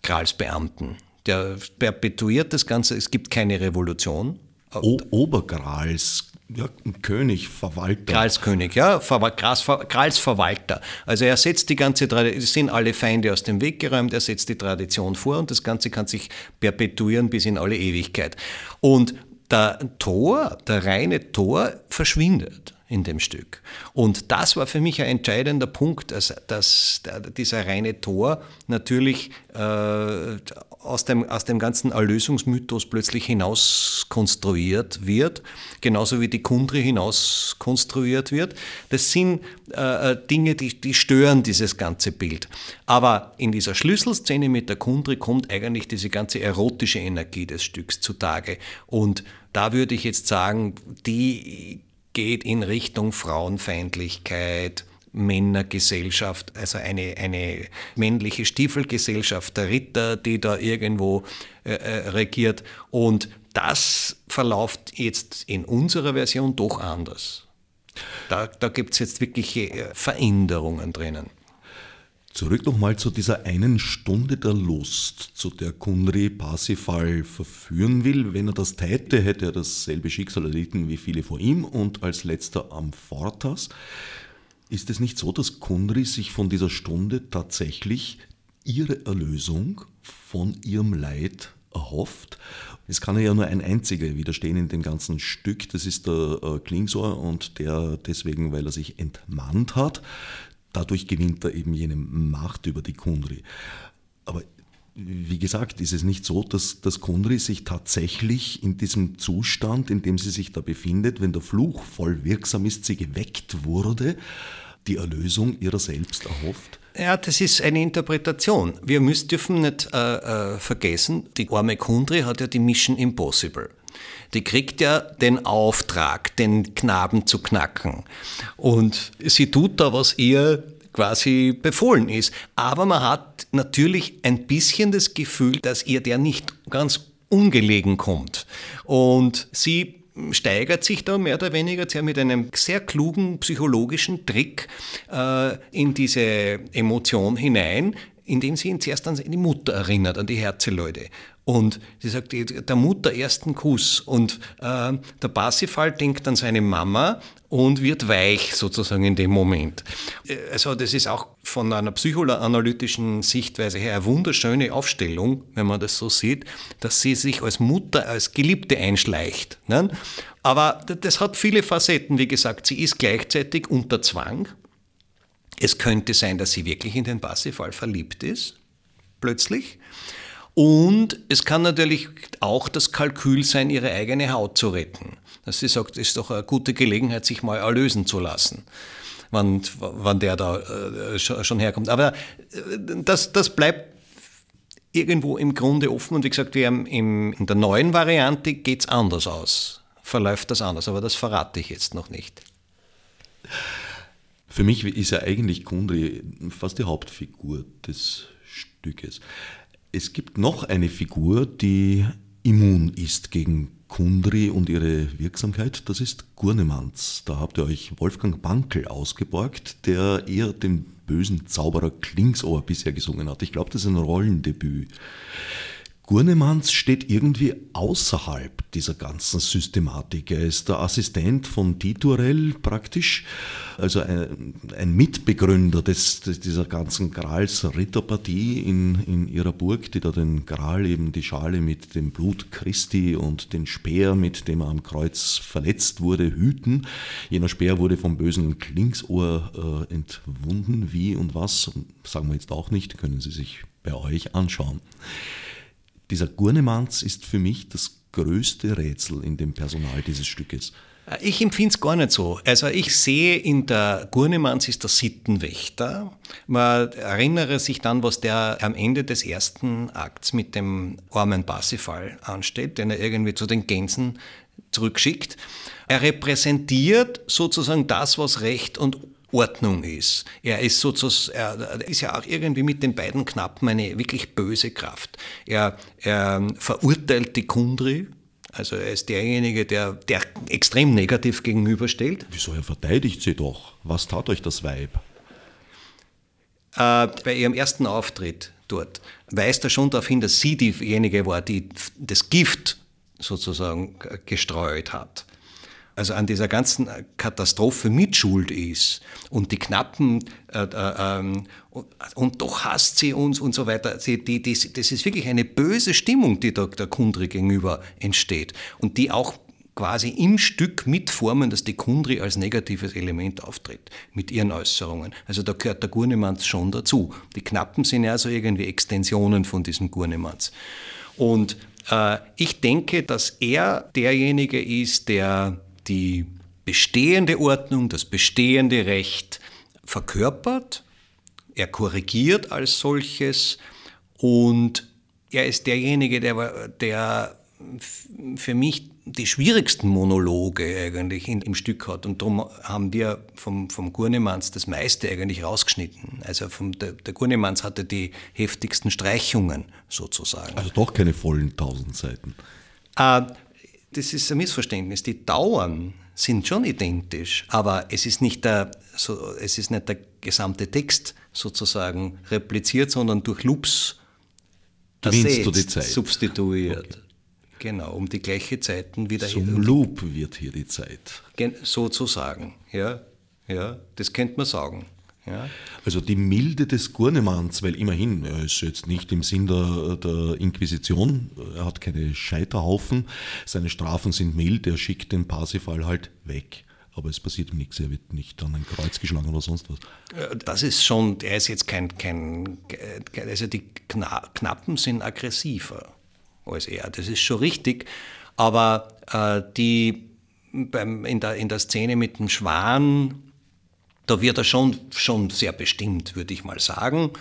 Gralsbeamten. Der perpetuiert das Ganze, es gibt keine Revolution, O Obergrals ja, König, Verwalter. Gralskönig, ja, Gralsverwalter. Also er setzt die ganze Tradition, sind alle Feinde aus dem Weg geräumt, er setzt die Tradition vor und das Ganze kann sich perpetuieren bis in alle Ewigkeit. Und der Tor, der reine Tor verschwindet. in dem Stück. Und das war für mich ein entscheidender Punkt, dass, dass dieser reine Tor natürlich äh, aus, dem, aus dem ganzen Erlösungsmythos plötzlich hinaus konstruiert wird, genauso wie die Kundri hinaus konstruiert wird. Das sind äh, äh, Dinge, die, die stören dieses ganze Bild. Aber in dieser Schlüsselszene mit der Kundri kommt eigentlich diese ganze erotische Energie des Stücks zutage. Und da würde ich jetzt sagen, die geht in Richtung Frauenfeindlichkeit, Männergesellschaft, also eine, eine männliche Stiefelgesellschaft der Ritter, die da irgendwo äh, äh, regiert. Und das verläuft jetzt in unserer Version doch anders. Da, da gibt es jetzt wirkliche äh, Veränderungen drinnen. Zurück nochmal zu dieser einen Stunde der Lust, zu der Kunri Parsifal verführen will. Wenn er das täte, hätte er dasselbe Schicksal erlitten wie viele vor ihm und als letzter am Fortas. Ist es nicht so, dass Kunri sich von dieser Stunde tatsächlich ihre Erlösung von ihrem Leid erhofft? Es kann ja nur ein einziger widerstehen in dem ganzen Stück, das ist der äh, Klingsor und der deswegen, weil er sich entmannt hat, Dadurch gewinnt er eben jene Macht über die Kundri. Aber wie gesagt, ist es nicht so, dass das Kundri sich tatsächlich in diesem Zustand, in dem sie sich da befindet, wenn der Fluch voll wirksam ist, sie geweckt wurde, die Erlösung ihrer selbst erhofft? Ja, das ist eine Interpretation. Wir müssen, dürfen nicht äh, äh, vergessen, die arme Kundri hat ja die Mission Impossible. Die kriegt ja den Auftrag, den Knaben zu knacken. Und sie tut da, was ihr quasi befohlen ist. Aber man hat natürlich ein bisschen das Gefühl, dass ihr der nicht ganz ungelegen kommt. Und sie steigert sich da mehr oder weniger mit einem sehr klugen psychologischen Trick äh, in diese Emotion hinein, indem sie ihn zuerst an die Mutter erinnert, an die Herzeleute. Und sie sagt, der Mutter ersten Kuss. Und äh, der Parsifal denkt an seine Mama und wird weich sozusagen in dem Moment. Äh, also das ist auch von einer psychoanalytischen Sichtweise her eine wunderschöne Aufstellung, wenn man das so sieht, dass sie sich als Mutter, als Geliebte einschleicht. Ne? Aber das hat viele Facetten. Wie gesagt, sie ist gleichzeitig unter Zwang. Es könnte sein, dass sie wirklich in den Parsifal verliebt ist, plötzlich. Und es kann natürlich auch das Kalkül sein, ihre eigene Haut zu retten. Dass sie sagt, ist doch eine gute Gelegenheit, sich mal erlösen zu lassen, wann, wann der da äh, schon herkommt. Aber äh, das, das bleibt irgendwo im Grunde offen. Und wie gesagt, wir haben im, in der neuen Variante geht es anders aus. Verläuft das anders, aber das verrate ich jetzt noch nicht. Für mich ist ja eigentlich Kundri fast die Hauptfigur des Stückes. Es gibt noch eine Figur, die immun ist gegen Kundri und ihre Wirksamkeit, das ist Gurnemanz. Da habt ihr euch Wolfgang Bankel ausgeborgt, der eher den bösen Zauberer Klingsohr bisher gesungen hat. Ich glaube, das ist ein Rollendebüt. Gurnemanns steht irgendwie außerhalb dieser ganzen Systematik. Er ist der Assistent von Titurel praktisch, also ein, ein Mitbegründer des, dieser ganzen Grals-Ritterpartie in, in ihrer Burg, die da den Gral, eben die Schale mit dem Blut Christi und den Speer, mit dem er am Kreuz verletzt wurde, hüten. Jener Speer wurde vom bösen Klingsohr äh, entwunden. Wie und was, sagen wir jetzt auch nicht, können Sie sich bei euch anschauen. Dieser Gurnemanz ist für mich das größte Rätsel in dem Personal dieses Stückes. Ich empfinde es gar nicht so. Also ich sehe in der Gurnemanz ist der Sittenwächter. Man erinnere sich dann, was der am Ende des ersten Akts mit dem armen Parsifal anstellt, den er irgendwie zu den Gänsen zurückschickt. Er repräsentiert sozusagen das, was Recht und Ordnung ist. Er ist sozusagen, er ist ja auch irgendwie mit den beiden Knappen eine wirklich böse Kraft. Er, er verurteilt die Kundri, also er ist derjenige, der, der extrem negativ gegenüberstellt. Wieso, er verteidigt sie doch. Was tat euch das Weib? Äh, bei ihrem ersten Auftritt dort weist er schon darauf hin, dass sie diejenige war, die das Gift sozusagen gestreut hat also an dieser ganzen Katastrophe mitschuld ist und die Knappen äh, äh, ähm, und, und, doch hasst sie uns und so weiter. Sie, die, die, das ist wirklich eine böse Stimmung, die da der Kundri gegenüber entsteht und die auch quasi im Stück mitformen, dass die Kundri als negatives Element auftritt mit ihren Äußerungen. Also da gehört der Gurnemanz schon dazu. Die Knappen sind ja so irgendwie Extensionen von diesem Gurnemanz. Und äh, ich denke, dass er derjenige ist, der die bestehende Ordnung, das bestehende Recht verkörpert, er korrigiert als solches und er ist derjenige, der, der für mich die schwierigsten Monologe eigentlich in, im Stück hat. Und darum haben wir vom, vom Gurnemanns das meiste eigentlich rausgeschnitten. Also vom, der, der Gurnemanns hatte die heftigsten Streichungen sozusagen. Also doch keine vollen tausend Seiten. Äh, das ist ein Missverständnis. Die Dauern sind schon identisch, aber es ist nicht der, so, es ist nicht der gesamte Text sozusagen repliziert, sondern durch Loops Gewinnst du die Zeit. substituiert. Okay. Genau, um die gleiche Zeiten wieder Zum Loop wird hier die Zeit. Sozusagen, ja, ja, das könnte man sagen. Ja. Also die Milde des Gurnemanns, weil immerhin, er ist jetzt nicht im Sinn der, der, Inquisition, er hat keine Scheiterhaufen, seine Strafen sind mild, er schickt den Parsifal halt weg. Aber es passiert ihm nichts, er wird nicht an ein Kreuz geschlagen oder sonst was. Das ist schon, er ist jetzt kein, kein also die Knappen sind aggressiver als er. Das ist schon richtig. Aber äh, die, beim, in, der, in der Szene mit dem Schwan, da wird er schon, schon sehr bestimmt, würde ich mal sagen.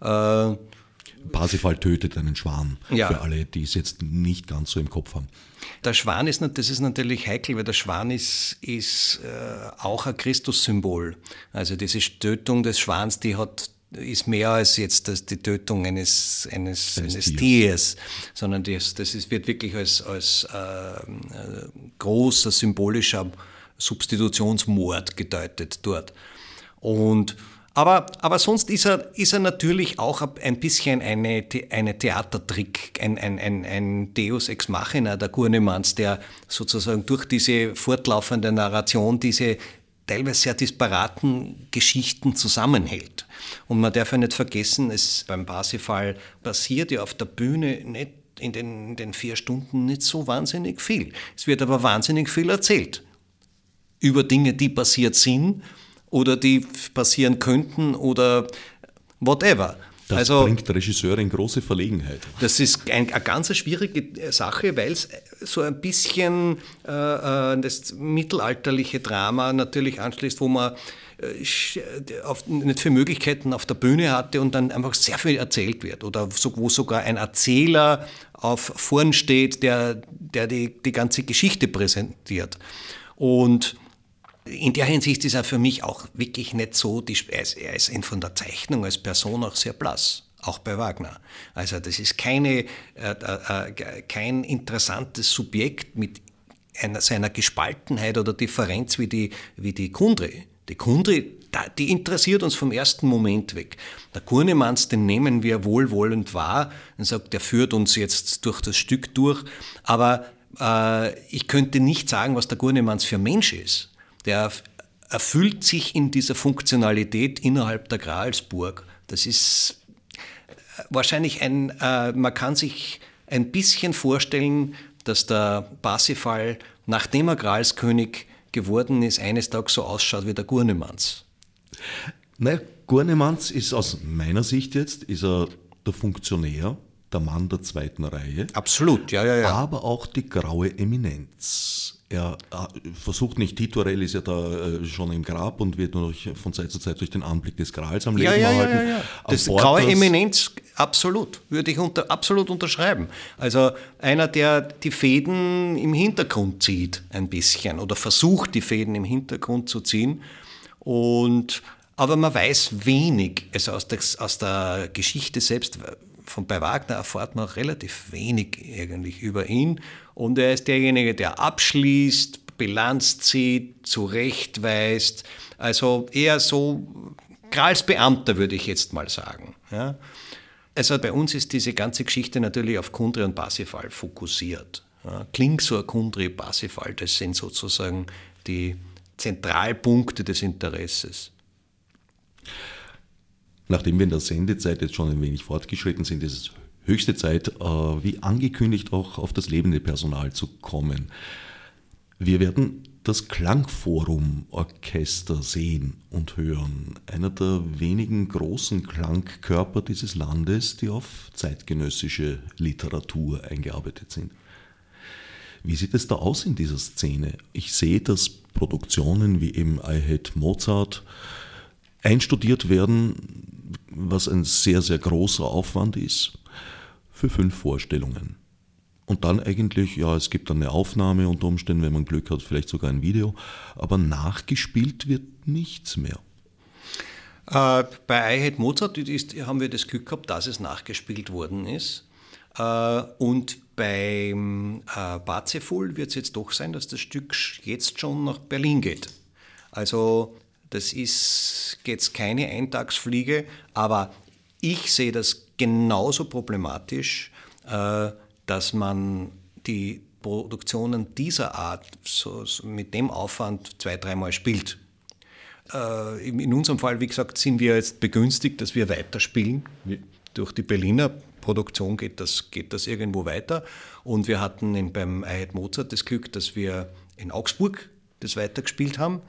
Äh, Parsifal tötet einen Schwan, ja. für alle, die es jetzt nicht ganz so im Kopf haben. Der Schwan ist, das ist natürlich heikel, weil der Schwan ist, ist äh, auch ein Christussymbol. Also diese Tötung des Schwans, die hat ist mehr als jetzt das, die Tötung eines, eines, eines, Tiers. Tiers, sondern das, das ist, wird wirklich als, als äh, äh, großer symbolischer Substitutionsmord gedeutet dort. Und, aber, aber sonst ist er, ist er natürlich auch ein bisschen eine, eine Theatertrick, ein, ein, ein, ein Deus ex machina der Gurnemanns, der sozusagen durch diese fortlaufende Narration diese teilweise sehr disparaten Geschichten zusammenhält. Und man darf ja nicht vergessen, es beim Parsifal passiert ja auf der Bühne nicht in den, in den vier Stunden nicht so wahnsinnig viel. Es wird aber wahnsinnig viel erzählt über Dinge, die passiert sind oder die passieren könnten oder whatever. Das also, bringt der Regisseur in große Verlegenheit. Das ist ein, eine ganz schwierige Sache, weil es so ein bisschen äh, äh, das mittelalterliche Drama natürlich anschließt, wo man äh, auf, nicht viele Möglichkeiten auf der Bühne hatte und dann einfach sehr viel erzählt wird. Oder so, wo sogar ein Erzähler auf vorn steht, der, der die, die ganze Geschichte präsentiert. Und in der Hinsicht ist er für mich auch wirklich nicht so, die, er ist von der Zeichnung als Person auch sehr blass auch bei Wagner. Also das ist keine, äh, äh, kein interessantes Subjekt mit einer, seiner Gespaltenheit oder Differenz wie die, wie die Kundry. Die Kundry, die interessiert uns vom ersten Moment weg. Der Kurnemanns, den nehmen wir wohlwollend wahr und sagt, der führt uns jetzt durch das Stück durch. Aber äh, ich könnte nicht sagen, was der Kurnemanns für Mensch ist der erfüllt sich in dieser Funktionalität innerhalb der Gralsburg. Das ist äh, wahrscheinlich ein, äh, man kann sich ein bisschen vorstellen, dass der Parsifal, nachdem er Gralskönig geworden ist, eines Tages so ausschaut wie der Gurnemanz. Naja, Gurnemanz ist aus meiner Sicht jetzt, ist er der Funktionär, der Mann der zweiten Reihe. Absolut, ja, ja, ja. Aber auch die graue Eminenz. Er versucht nicht, Titorell ist ja da äh, schon im Grab und wird nur von Zeit zu Zeit durch den Anblick des Grals am Leben ja, ja, erhalten. Ja, ja, ja. Das graue Eminenz, absolut, würde ich unter, absolut unterschreiben. Also einer, der die Fäden im Hintergrund zieht, ein bisschen, oder versucht, die Fäden im Hintergrund zu ziehen. Und, aber man weiß wenig, also aus der, aus der Geschichte selbst von bei Wagner erfahrt man relativ wenig eigentlich über ihn. Und er ist derjenige, der abschließt, Bilanz zieht, zurechtweist. Also eher so Gralsbeamter, würde ich jetzt mal sagen. Ja. Also bei uns ist diese ganze Geschichte natürlich auf Kundry und Parsifal fokussiert. Ja. Klingsor, Kundry, Parsifal, das sind sozusagen die Zentralpunkte des Interesses. Nachdem wir in der Sendezeit jetzt schon ein wenig fortgeschritten sind, ist es höchste Zeit, äh, wie angekündigt, auch auf das lebende Personal zu kommen. Wir werden das Klangforum Orchester sehen und hören, einer der wenigen großen Klangkörper dieses Landes, die auf zeitgenössische Literatur eingearbeitet sind. Wie sieht es da aus in dieser Szene? Ich sehe, dass Produktionen wie eben I Hate Mozart einstudiert werden, was ein sehr, sehr großer Aufwand ist, für fünf Vorstellungen. Und dann eigentlich, ja, es gibt dann eine Aufnahme unter Umständen, wenn man Glück hat, vielleicht sogar ein Video, aber nachgespielt wird nichts mehr. Äh, bei I Hate Mozart ist, haben wir das Glück gehabt, dass es nachgespielt worden ist. Äh, und beim äh, Parzeful wird es jetzt doch sein, dass das Stück jetzt schon nach Berlin geht. Also das ist jetzt keine Eintagsfliege, aber ich sehe das genauso problematisch. Äh, dass man die Produktionen dieser Art so, so mit dem Aufwand zwei, dreimal spielt. Äh, in unserem Fall, wie gesagt, sind wir jetzt begünstigt, dass wir weiterspielen. Durch die Berliner Produktion geht das, geht das irgendwo weiter. Und wir hatten in, beim Eid Mozart das Glück, dass wir in Augsburg das weitergespielt haben.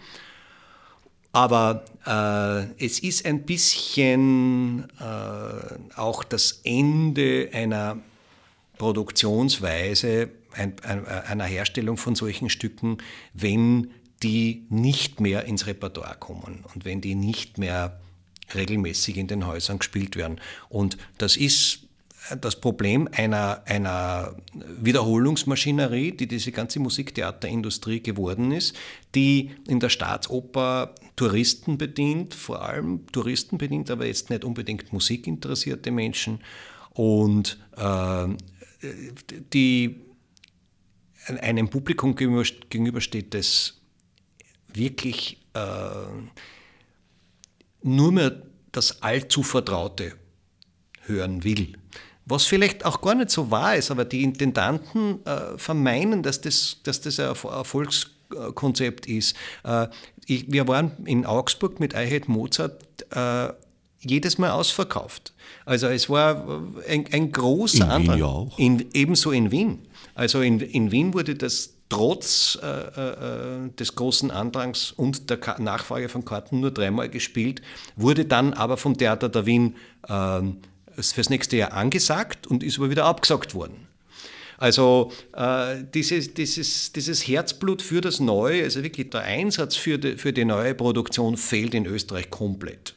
Aber äh, es ist ein bisschen äh, auch das Ende einer Produktionsweise einer Herstellung von solchen Stücken, wenn die nicht mehr ins Repertoire kommen und wenn die nicht mehr regelmäßig in den Häusern gespielt werden. Und das ist das Problem einer, einer Wiederholungsmaschinerie, die diese ganze Musiktheaterindustrie geworden ist, die in der Staatsoper Touristen bedient, vor allem Touristen bedient, aber jetzt nicht unbedingt musikinteressierte Menschen. Und äh, die einem Publikum gegenübersteht, das wirklich äh, nur mehr das allzu Vertraute hören will. Was vielleicht auch gar nicht so wahr ist, aber die Intendanten äh, vermeinen, dass das, dass das ein Erfolgskonzept ist. Äh, ich, wir waren in Augsburg mit I Hate Mozart äh, jedes Mal ausverkauft. Also es war ein, ein großer in Andrang. Wien ja auch. In, ebenso in Wien. Also in, in Wien wurde das trotz äh, äh, des großen Andrangs und der Ka Nachfrage von Karten nur dreimal gespielt, wurde dann aber vom Theater der Wien äh, fürs nächste Jahr angesagt und ist aber wieder abgesagt worden. Also äh, dieses, dieses, dieses Herzblut für das Neue, also wirklich der Einsatz für die, für die neue Produktion fehlt in Österreich komplett.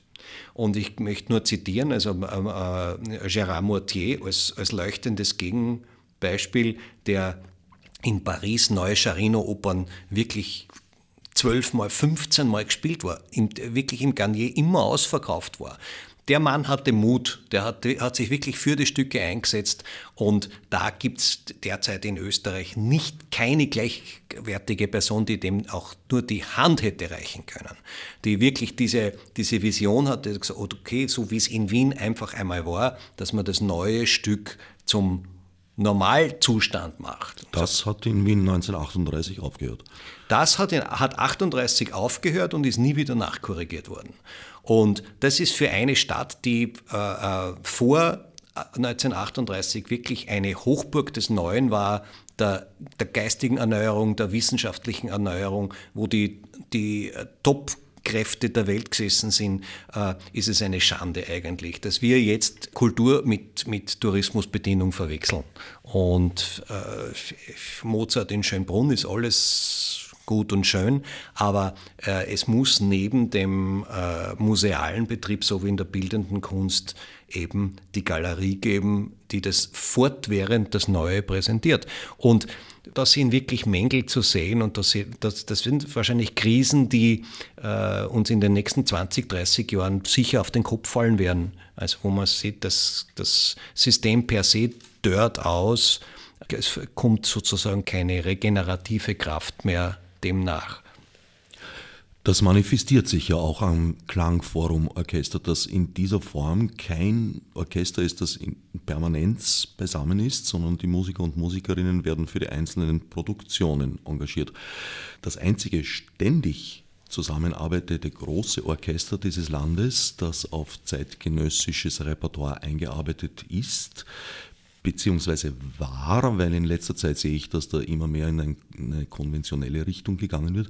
Und ich möchte nur zitieren, also äh, äh, Gérard Mortier als, als leuchtendes Gegenbeispiel, der in Paris neue Charino-Opern wirklich zwölfmal, 15 Mal gespielt war, im, wirklich im Garnier immer ausverkauft war der Mann hatte Mut, der hat, hat sich wirklich für die Stücke eingesetzt und da gibt es derzeit in Österreich nicht keine gleichwertige Person, die dem auch nur die Hand hätte reichen können, die wirklich diese, diese Vision hatte, gesagt, okay, so wie es in Wien einfach einmal war, dass man das neue Stück zum Normalzustand macht. Das hat in Wien 1938 aufgehört. Das hat, in, hat 38 aufgehört und ist nie wieder nachkorrigiert worden. Und das ist für eine Stadt, die äh, äh vor 1938 wirklich eine Hochburg des Neuen war, der, der geistigen Erneuerung, der wissenschaftlichen Erneuerung, wo die, die äh, Top- Kräfte der Welt gesessen sind, äh, ist es eine Schande eigentlich, dass wir jetzt Kultur mit, mit Tourismusbedienung verwechseln. Und äh, Mozart in Schönbrunn ist alles gut und schön, aber äh, es muss neben dem äh, musealen Betrieb, so wie in der bildenden Kunst, eben die Galerie geben, die das fortwährend das Neue präsentiert. Und da sind wirklich Mängel zu sehen und das, das, das sind wahrscheinlich Krisen, die äh, uns in den nächsten 20, 30 Jahren sicher auf den Kopf fallen werden. Also wo man sieht, dass das System per se dört aus, es kommt sozusagen keine regenerative Kraft mehr dem nach. Das manifestiert sich ja auch am Klangforum Orchester, dass in dieser Form kein Orchester ist, das in Permanenz beisammen ist, sondern die Musiker und Musikerinnen werden für die einzelnen Produktionen engagiert. Das einzige ständig zusammenarbeitete große Orchester dieses Landes, das auf zeitgenössisches Repertoire eingearbeitet ist, beziehungsweise war, weil in letzter Zeit sehe ich, dass da immer mehr in eine konventionelle Richtung gegangen wird,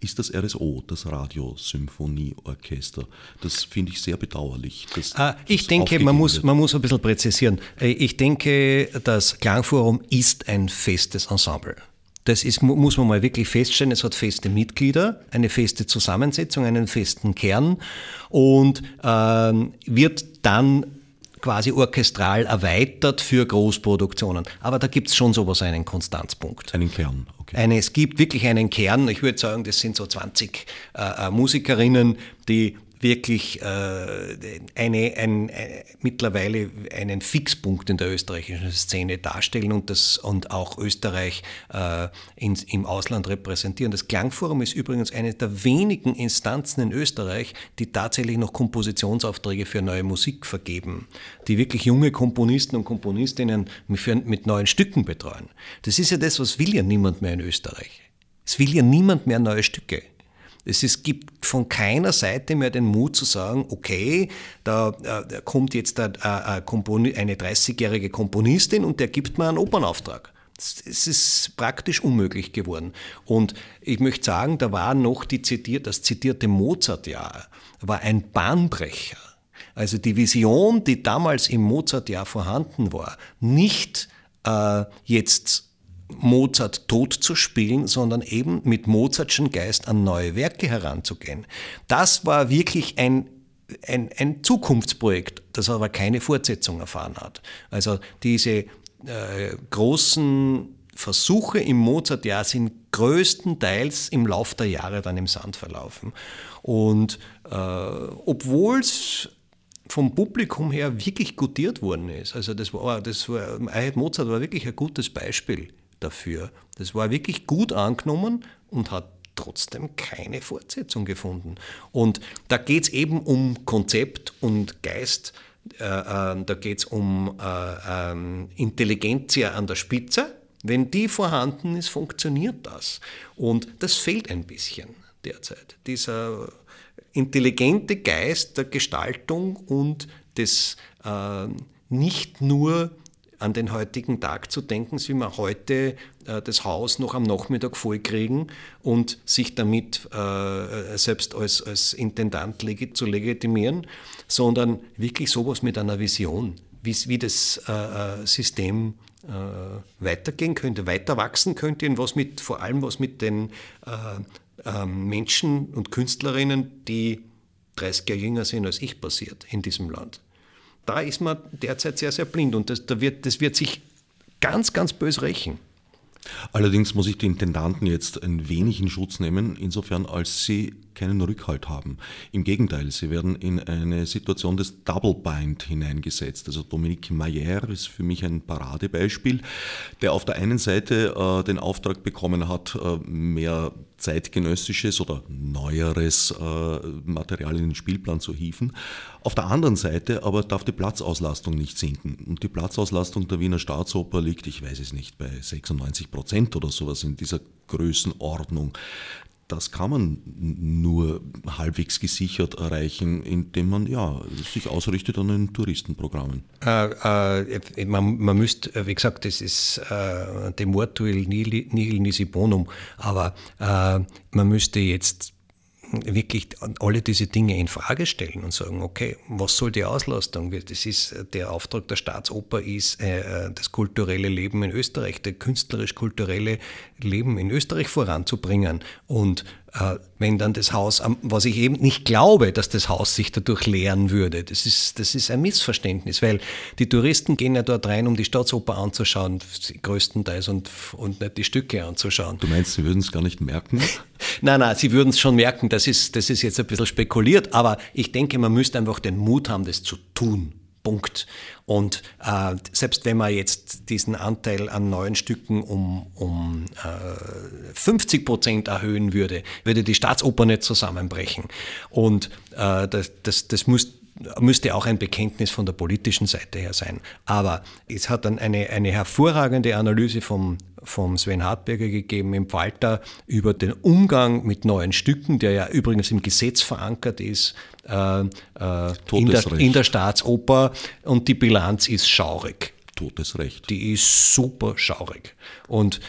ist das RSO, das Radiosymphonieorchester. Das finde ich sehr bedauerlich. Ah, ich denke, man muss, man muss ein bisschen präzisieren. Äh, ich denke, das Klangforum ist ein festes Ensemble. Das ist, muss man mal wirklich feststellen. Es hat feste Mitglieder, eine feste Zusammensetzung, einen festen Kern und ähm, wird dann quasi orchestral erweitert für Großproduktionen. Aber da gibt es schon sowas, einen Konstanzpunkt. Einen Kern, okay. Eine, es gibt wirklich einen Kern, ich würde sagen, das sind so 20 äh, äh, Musikerinnen, die wirklich äh, eine, ein, ein, mittlerweile einen Fixpunkt in der österreichischen Szene darstellen und, das, und auch Österreich äh, in, im Ausland repräsentieren. Das Klangforum ist übrigens eine der wenigen Instanzen in Österreich, die tatsächlich noch Kompositionsaufträge für neue Musik vergeben, die wirklich junge Komponisten und Komponistinnen mit, mit neuen Stücken betreuen. Das ist ja das, was will ja niemand mehr in Österreich. Es will ja niemand mehr neue Stücke. Es gibt von keiner Seite mehr den Mut zu sagen, okay, da, äh, kommt jetzt eine, eine 30-jährige Komponistin und der gibt mir einen Opernauftrag. Es ist praktisch unmöglich geworden. Und ich möchte sagen, da war noch zitiert, das zitierte Mozart-Jahr, war ein Bahnbrecher. Also die Vision, die damals im Mozart-Jahr vorhanden war, nicht äh, jetzt Mozart tot zu spielen, sondern eben mit Mozartschen Geist an neue Werke heranzugehen. Das war wirklich ein, ein, ein Zukunftsprojekt, das aber keine Fortsetzung erfahren hat. Also diese äh, großen Versuche im Mozartjahr sind größtenteils im Lauf der Jahre dann im Sand verlaufen. Und äh, obwohl es vom Publikum her wirklich gutiert worden ist, also das war, das war, Mozart war wirklich ein gutes Beispiel dafür. Das war wirklich gut angenommen und hat trotzdem keine Fortsetzung gefunden. Und da geht es eben um Konzept und Geist. Äh, äh, da geht es um äh, ähm, Intelligenzia an der Spitze. Wenn die vorhanden ist, funktioniert das. Und das fehlt ein bisschen derzeit. Dieser intelligente Geist der Gestaltung und des äh, nicht nur an den heutigen Tag zu denken, wie wir heute äh, das Haus noch am Nachmittag vollkriegen und sich damit äh, selbst als, als Intendant legi zu legitimieren, sondern wirklich sowas mit einer Vision, wie, das äh, äh System äh, weitergehen könnte, weiter wachsen könnte und was mit, vor allem was mit den äh, Menschen und Künstlerinnen, die 30 Jahre jünger sind als ich, passiert in diesem Land da ist man derzeit sehr, sehr blind und das, da wird, das wird sich ganz, ganz bös rächen. Allerdings muss ich die Intendanten jetzt ein wenig in Schutz nehmen, insofern als sie keinen Rückhalt haben. Im Gegenteil, sie werden in eine Situation des Double Bind hineingesetzt. Also Dominique Mayer ist für mich ein Paradebeispiel, der auf der einen Seite äh, den Auftrag bekommen hat, äh, mehr zeitgenössisches oder neueres äh, Material in den Spielplan zu hieven. Auf der anderen Seite aber darf die Platzauslastung nicht sinken. Und die Platzauslastung der Wiener Staatsoper liegt, ich weiß es nicht, bei 96 Prozent oder sowas in dieser Größenordnung das kann man nur halbwegs gesichert erreichen, indem man ja, sich ausrichtet an den Touristenprogrammen. Äh, äh, man, man müsste, wie gesagt, das ist äh, dem Mortuil nihil, nihil nisi bonum, aber äh, man müsste jetzt wirklich alle diese Dinge in Frage stellen und sagen, okay, was soll die Auslastung? Das ist der Auftrag der Staatsoper ist äh, das kulturelle Leben in Österreich, das künstlerisch-kulturelle Leben in Österreich voranzubringen und äh, wenn dann das Haus, was ich eben nicht glaube, dass das Haus sich dadurch leeren würde. Das ist, das ist ein Missverständnis, weil die Touristen gehen ja dort rein, um die Staatsoper anzuschauen, größtenteils, und, und nicht die Stücke anzuschauen. Du meinst, sie würden es gar nicht merken? nein, nein, sie würden es schon merken. Das ist, das ist jetzt ein bisschen spekuliert, aber ich denke, man müsste einfach den Mut haben, das zu tun. Punkt. Und äh, selbst wenn man jetzt diesen Anteil an neuen Stücken um, um äh, 50 Prozent erhöhen würde, würde die Staatsoper nicht zusammenbrechen. Und äh, das, das, das muss müsste auch ein Bekenntnis von der politischen Seite her sein. Aber es hat dann eine, eine hervorragende Analyse vom, vom Sven Hartberger gegeben im Falter über den Umgang mit neuen Stücken, der ja übrigens im Gesetz verankert ist, äh, äh, in, der, in der Staatsoper und die Bilanz ist schaurig. Totes Recht. Die ist super schaurig. Und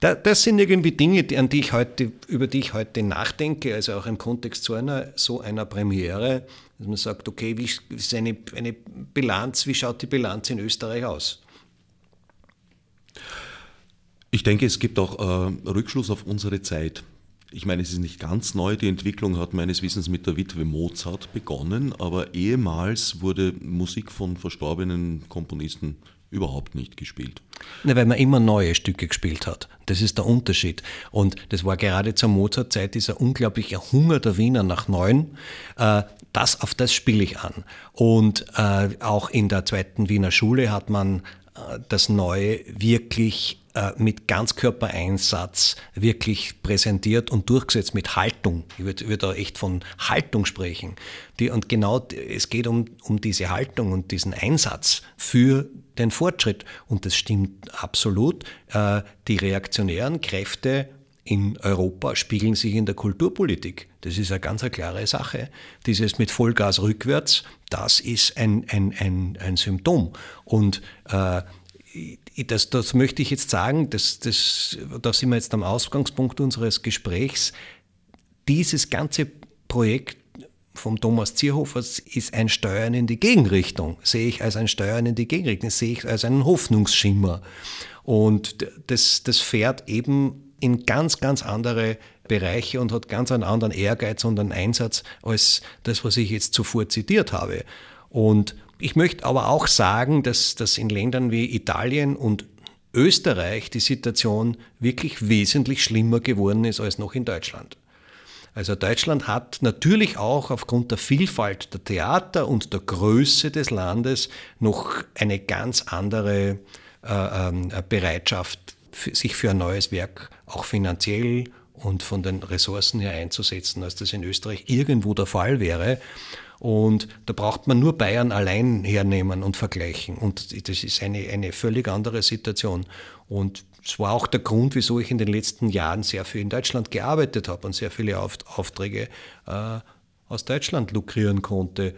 äh, das sind irgendwie Dinge, an die ich heute, über die ich heute nachdenke, also auch im Kontext so einer, so einer Premiere, dass man sagt, okay, wie ist eine, eine Bilanz, wie schaut die Bilanz in Österreich aus? Ich denke, es gibt auch äh, Rückschluss auf unsere Zeit. Ich meine, es ist nicht ganz neu, die Entwicklung hat meines Wissens mit der Witwe Mozart begonnen, aber ehemals wurde Musik von verstorbenen Komponisten überhaupt nicht gespielt. Na, weil man immer neue Stücke gespielt hat. Das ist der Unterschied. Und das war gerade zur Mozart-Zeit dieser unglaubliche Hunger der Wiener nach Neuen. Äh, das, auf das spiele ich an. Und äh, auch in der zweiten Wiener Schule hat man äh, das Neue wirklich mit Ganzkörpereinsatz wirklich präsentiert und durchgesetzt mit Haltung. Ich würde würd da echt von Haltung sprechen. Die, und genau, es geht um, um diese Haltung und diesen Einsatz für den Fortschritt. Und das stimmt absolut. Äh, die reaktionären Kräfte in Europa spiegeln sich in der Kulturpolitik. Das ist eine ganz eine klare Sache. Dieses mit Vollgas rückwärts, das ist ein, ein, ein, ein Symptom. Und äh, das, das möchte ich jetzt sagen, das, das, da sind wir jetzt am Ausgangspunkt unseres Gesprächs. Dieses ganze Projekt vom Thomas Zierhofer ist ein Steuern in die Gegenrichtung. Sehe ich als ein Steuern in die Gegenrichtung, sehe ich als einen Hoffnungsschimmer. Und das, das fährt eben in ganz, ganz andere Bereiche und hat ganz einen anderen Ehrgeiz und einen Einsatz als das, was ich jetzt zuvor zitiert habe. Und ich möchte aber auch sagen, dass, dass in Ländern wie Italien und Österreich die Situation wirklich wesentlich schlimmer geworden ist als noch in Deutschland. Also Deutschland hat natürlich auch aufgrund der Vielfalt der Theater und der Größe des Landes noch eine ganz andere äh, äh, Bereitschaft, sich für ein neues Werk auch finanziell und von den Ressourcen her einzusetzen, als das in Österreich irgendwo der Fall wäre. Und da braucht man nur Bayern allein hernehmen und vergleichen. Und das ist eine, eine völlig andere Situation. Und es war auch der Grund, wieso ich in den letzten Jahren sehr viel in Deutschland gearbeitet habe und sehr viele Aufträge äh, aus Deutschland lukrieren konnte,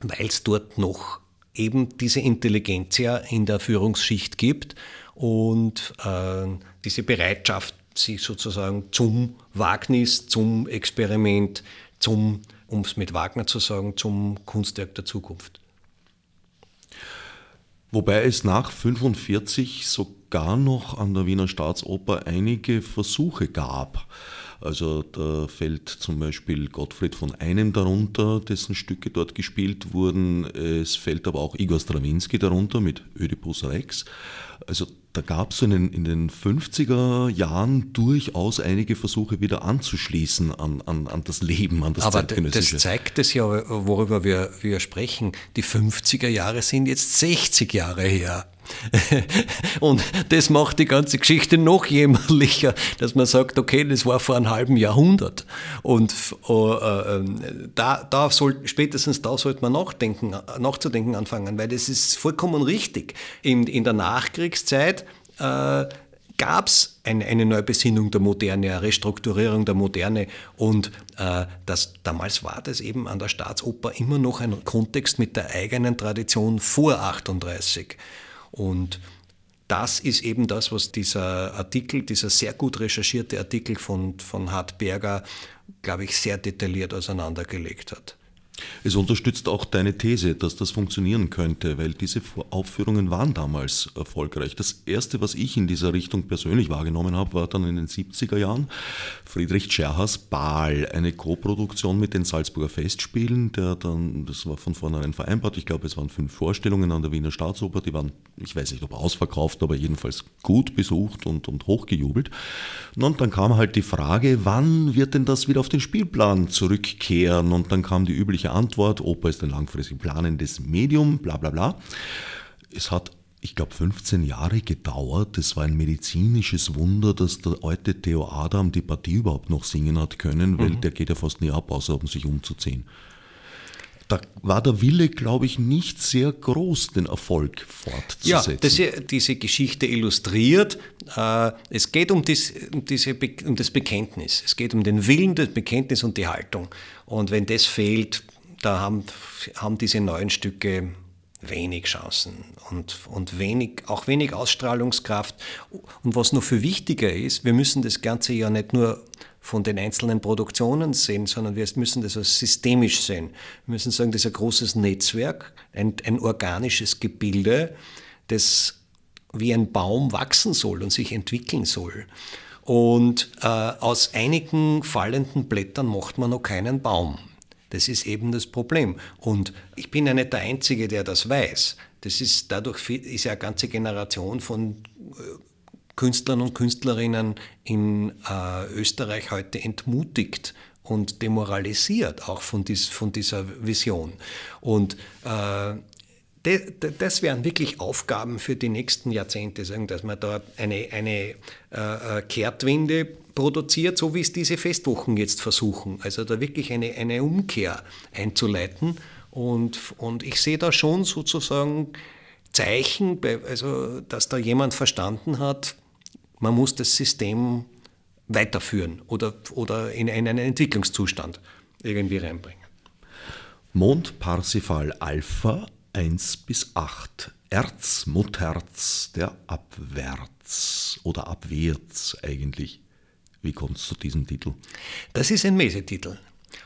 weil es dort noch eben diese Intelligenz ja in der Führungsschicht gibt und äh, diese Bereitschaft, sich sozusagen zum Wagnis, zum Experiment, zum um es mit Wagner zu sagen, zum Kunstwerk der Zukunft. Wobei es nach 1945 sogar noch an der Wiener Staatsoper einige Versuche gab. Also da fällt zum Beispiel Gottfried von Einem darunter, dessen Stücke dort gespielt wurden. Es fällt aber auch Igor Strawinski darunter mit Ödipus Rex. Also da gab es in, in den 50er Jahren durchaus einige Versuche wieder anzuschließen an, an, an das Leben, an das Aber das zeigt es ja, worüber wir, wir sprechen. Die 50er Jahre sind jetzt 60 Jahre her. Und das macht die ganze Geschichte noch jämmerlicher, dass man sagt, okay, das war vor einem halben Jahrhundert. Und äh, äh, da, da soll, spätestens da sollte man nachdenken, nachzudenken anfangen, weil das ist vollkommen richtig. In, in der Nachkriegszeit äh, gab es eine, eine Neubesinnung der Moderne, eine Restrukturierung der Moderne und äh, das, damals war das eben an der Staatsoper immer noch ein Kontext mit der eigenen Tradition vor 38. Und das ist eben das, was dieser Artikel, dieser sehr gut recherchierte Artikel von, von Hart Berger, glaube ich, sehr detailliert auseinandergelegt hat. Es unterstützt auch deine These, dass das funktionieren könnte, weil diese Aufführungen waren damals erfolgreich. Das erste, was ich in dieser Richtung persönlich wahrgenommen habe, war dann in den 70er Jahren Friedrich Scherhers Baal, eine Koproduktion mit den Salzburger Festspielen, der dann, das war von vornherein vereinbart, ich glaube, es waren fünf Vorstellungen an der Wiener Staatsoper, die waren, ich weiß nicht, ob ausverkauft, aber jedenfalls gut besucht und, und hochgejubelt. Und dann kam halt die Frage, wann wird denn das wieder auf den Spielplan zurückkehren? Und dann kam die übliche übliche Antwort, Oper ist ein langfristig planendes Medium, bla bla bla. Es hat, ich glaube, 15 Jahre gedauert. Es war ein medizinisches Wunder, dass der alte Theo Adam die Partie überhaupt noch singen hat können, weil mhm. der geht ja fast nie ab, außer um sich umzuziehen da war der Wille, glaube ich, nicht sehr groß, den Erfolg fortzusetzen. Ja, das, diese Geschichte illustriert, äh, es geht um das, um, diese, um das Bekenntnis. Es geht um den Willen, das Bekenntnis und die Haltung. Und wenn das fehlt, da haben, haben diese neuen Stücke wenig Chancen und, und wenig, auch wenig Ausstrahlungskraft. Und was noch viel wichtiger ist, wir müssen das Ganze ja nicht nur von den einzelnen Produktionen sehen, sondern wir müssen das als systemisch sehen. Wir müssen sagen, das ist ein großes Netzwerk, ein, ein organisches Gebilde, das wie ein Baum wachsen soll und sich entwickeln soll. Und äh, aus einigen fallenden Blättern macht man noch keinen Baum. Das ist eben das Problem. Und ich bin ja nicht der Einzige, der das weiß. Das ist, dadurch ist ja eine ganze Generation von äh, Künstlern und Künstlerinnen in äh, Österreich heute entmutigt und demoralisiert, auch von, dies, von dieser Vision. Und äh, das wären wirklich Aufgaben für die nächsten Jahrzehnte, dass man da eine, eine äh, Kehrtwende produziert, so wie es diese Festwochen jetzt versuchen. Also da wirklich eine, eine Umkehr einzuleiten. Und, und ich sehe da schon sozusagen Zeichen, also dass da jemand verstanden hat, man muss das System weiterführen oder, oder in einen Entwicklungszustand irgendwie reinbringen. Mond Parsifal Alpha 1 bis 8. Erz, Mutterz, der Abwärts oder Abwärts eigentlich. Wie kommt es zu diesem Titel? Das ist ein Mese-Titel.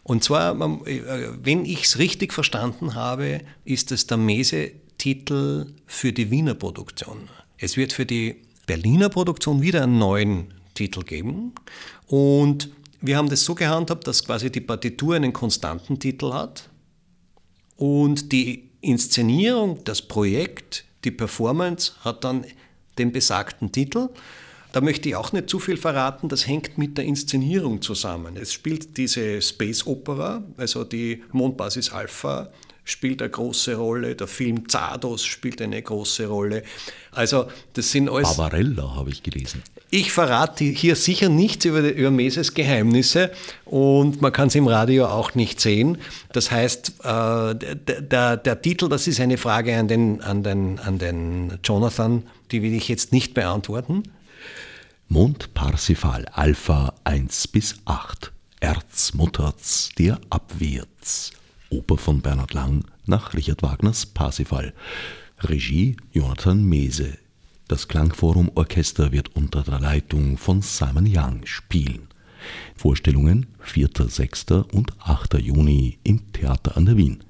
Und zwar, äh, wenn ich es richtig verstanden habe, ist es der Mese-Titel für die Wiener Produktion. Es wird für die Berliner Produktion wieder einen neuen Titel geben. Und wir haben das so gehandhabt, dass quasi die Partitur einen konstanten Titel hat und die Inszenierung, das Projekt, die Performance hat dann den besagten Titel. Da möchte ich auch nicht zu viel verraten, das hängt mit der Inszenierung zusammen. Es spielt diese Space Opera, also die Mondbasis Alpha spielt eine große Rolle, der Film Zardos spielt eine große Rolle. Also das sind alles... Barbarella habe ich gelesen. Ich verrate hier sicher nichts über, über Meses Geheimnisse und man kann es im Radio auch nicht sehen. Das heißt, äh, der, der, Titel, das ist eine Frage an den, an, den, an den Jonathan, die will ich jetzt nicht beantworten. Mond Parsifal Alpha 1 bis 8. Erz Mutterz dir abwärts. Oper von Bernhard Lang nach Richard Wagners Parsifal. Regie Jonathan Mese. Das Klangforum Orchester wird unter der Leitung von Simon Young spielen. Vorstellungen 4., 6. und 8. Juni im Theater an der Wien.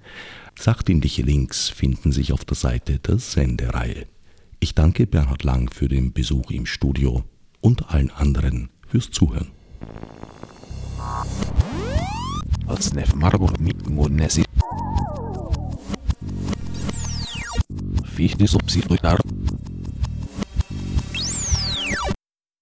Sachdienliche Links finden sich auf der Seite der Sendereihe. Ich danke Bernhard Lang für den Besuch im Studio und allen anderen fürs Zuhören. Snef Margot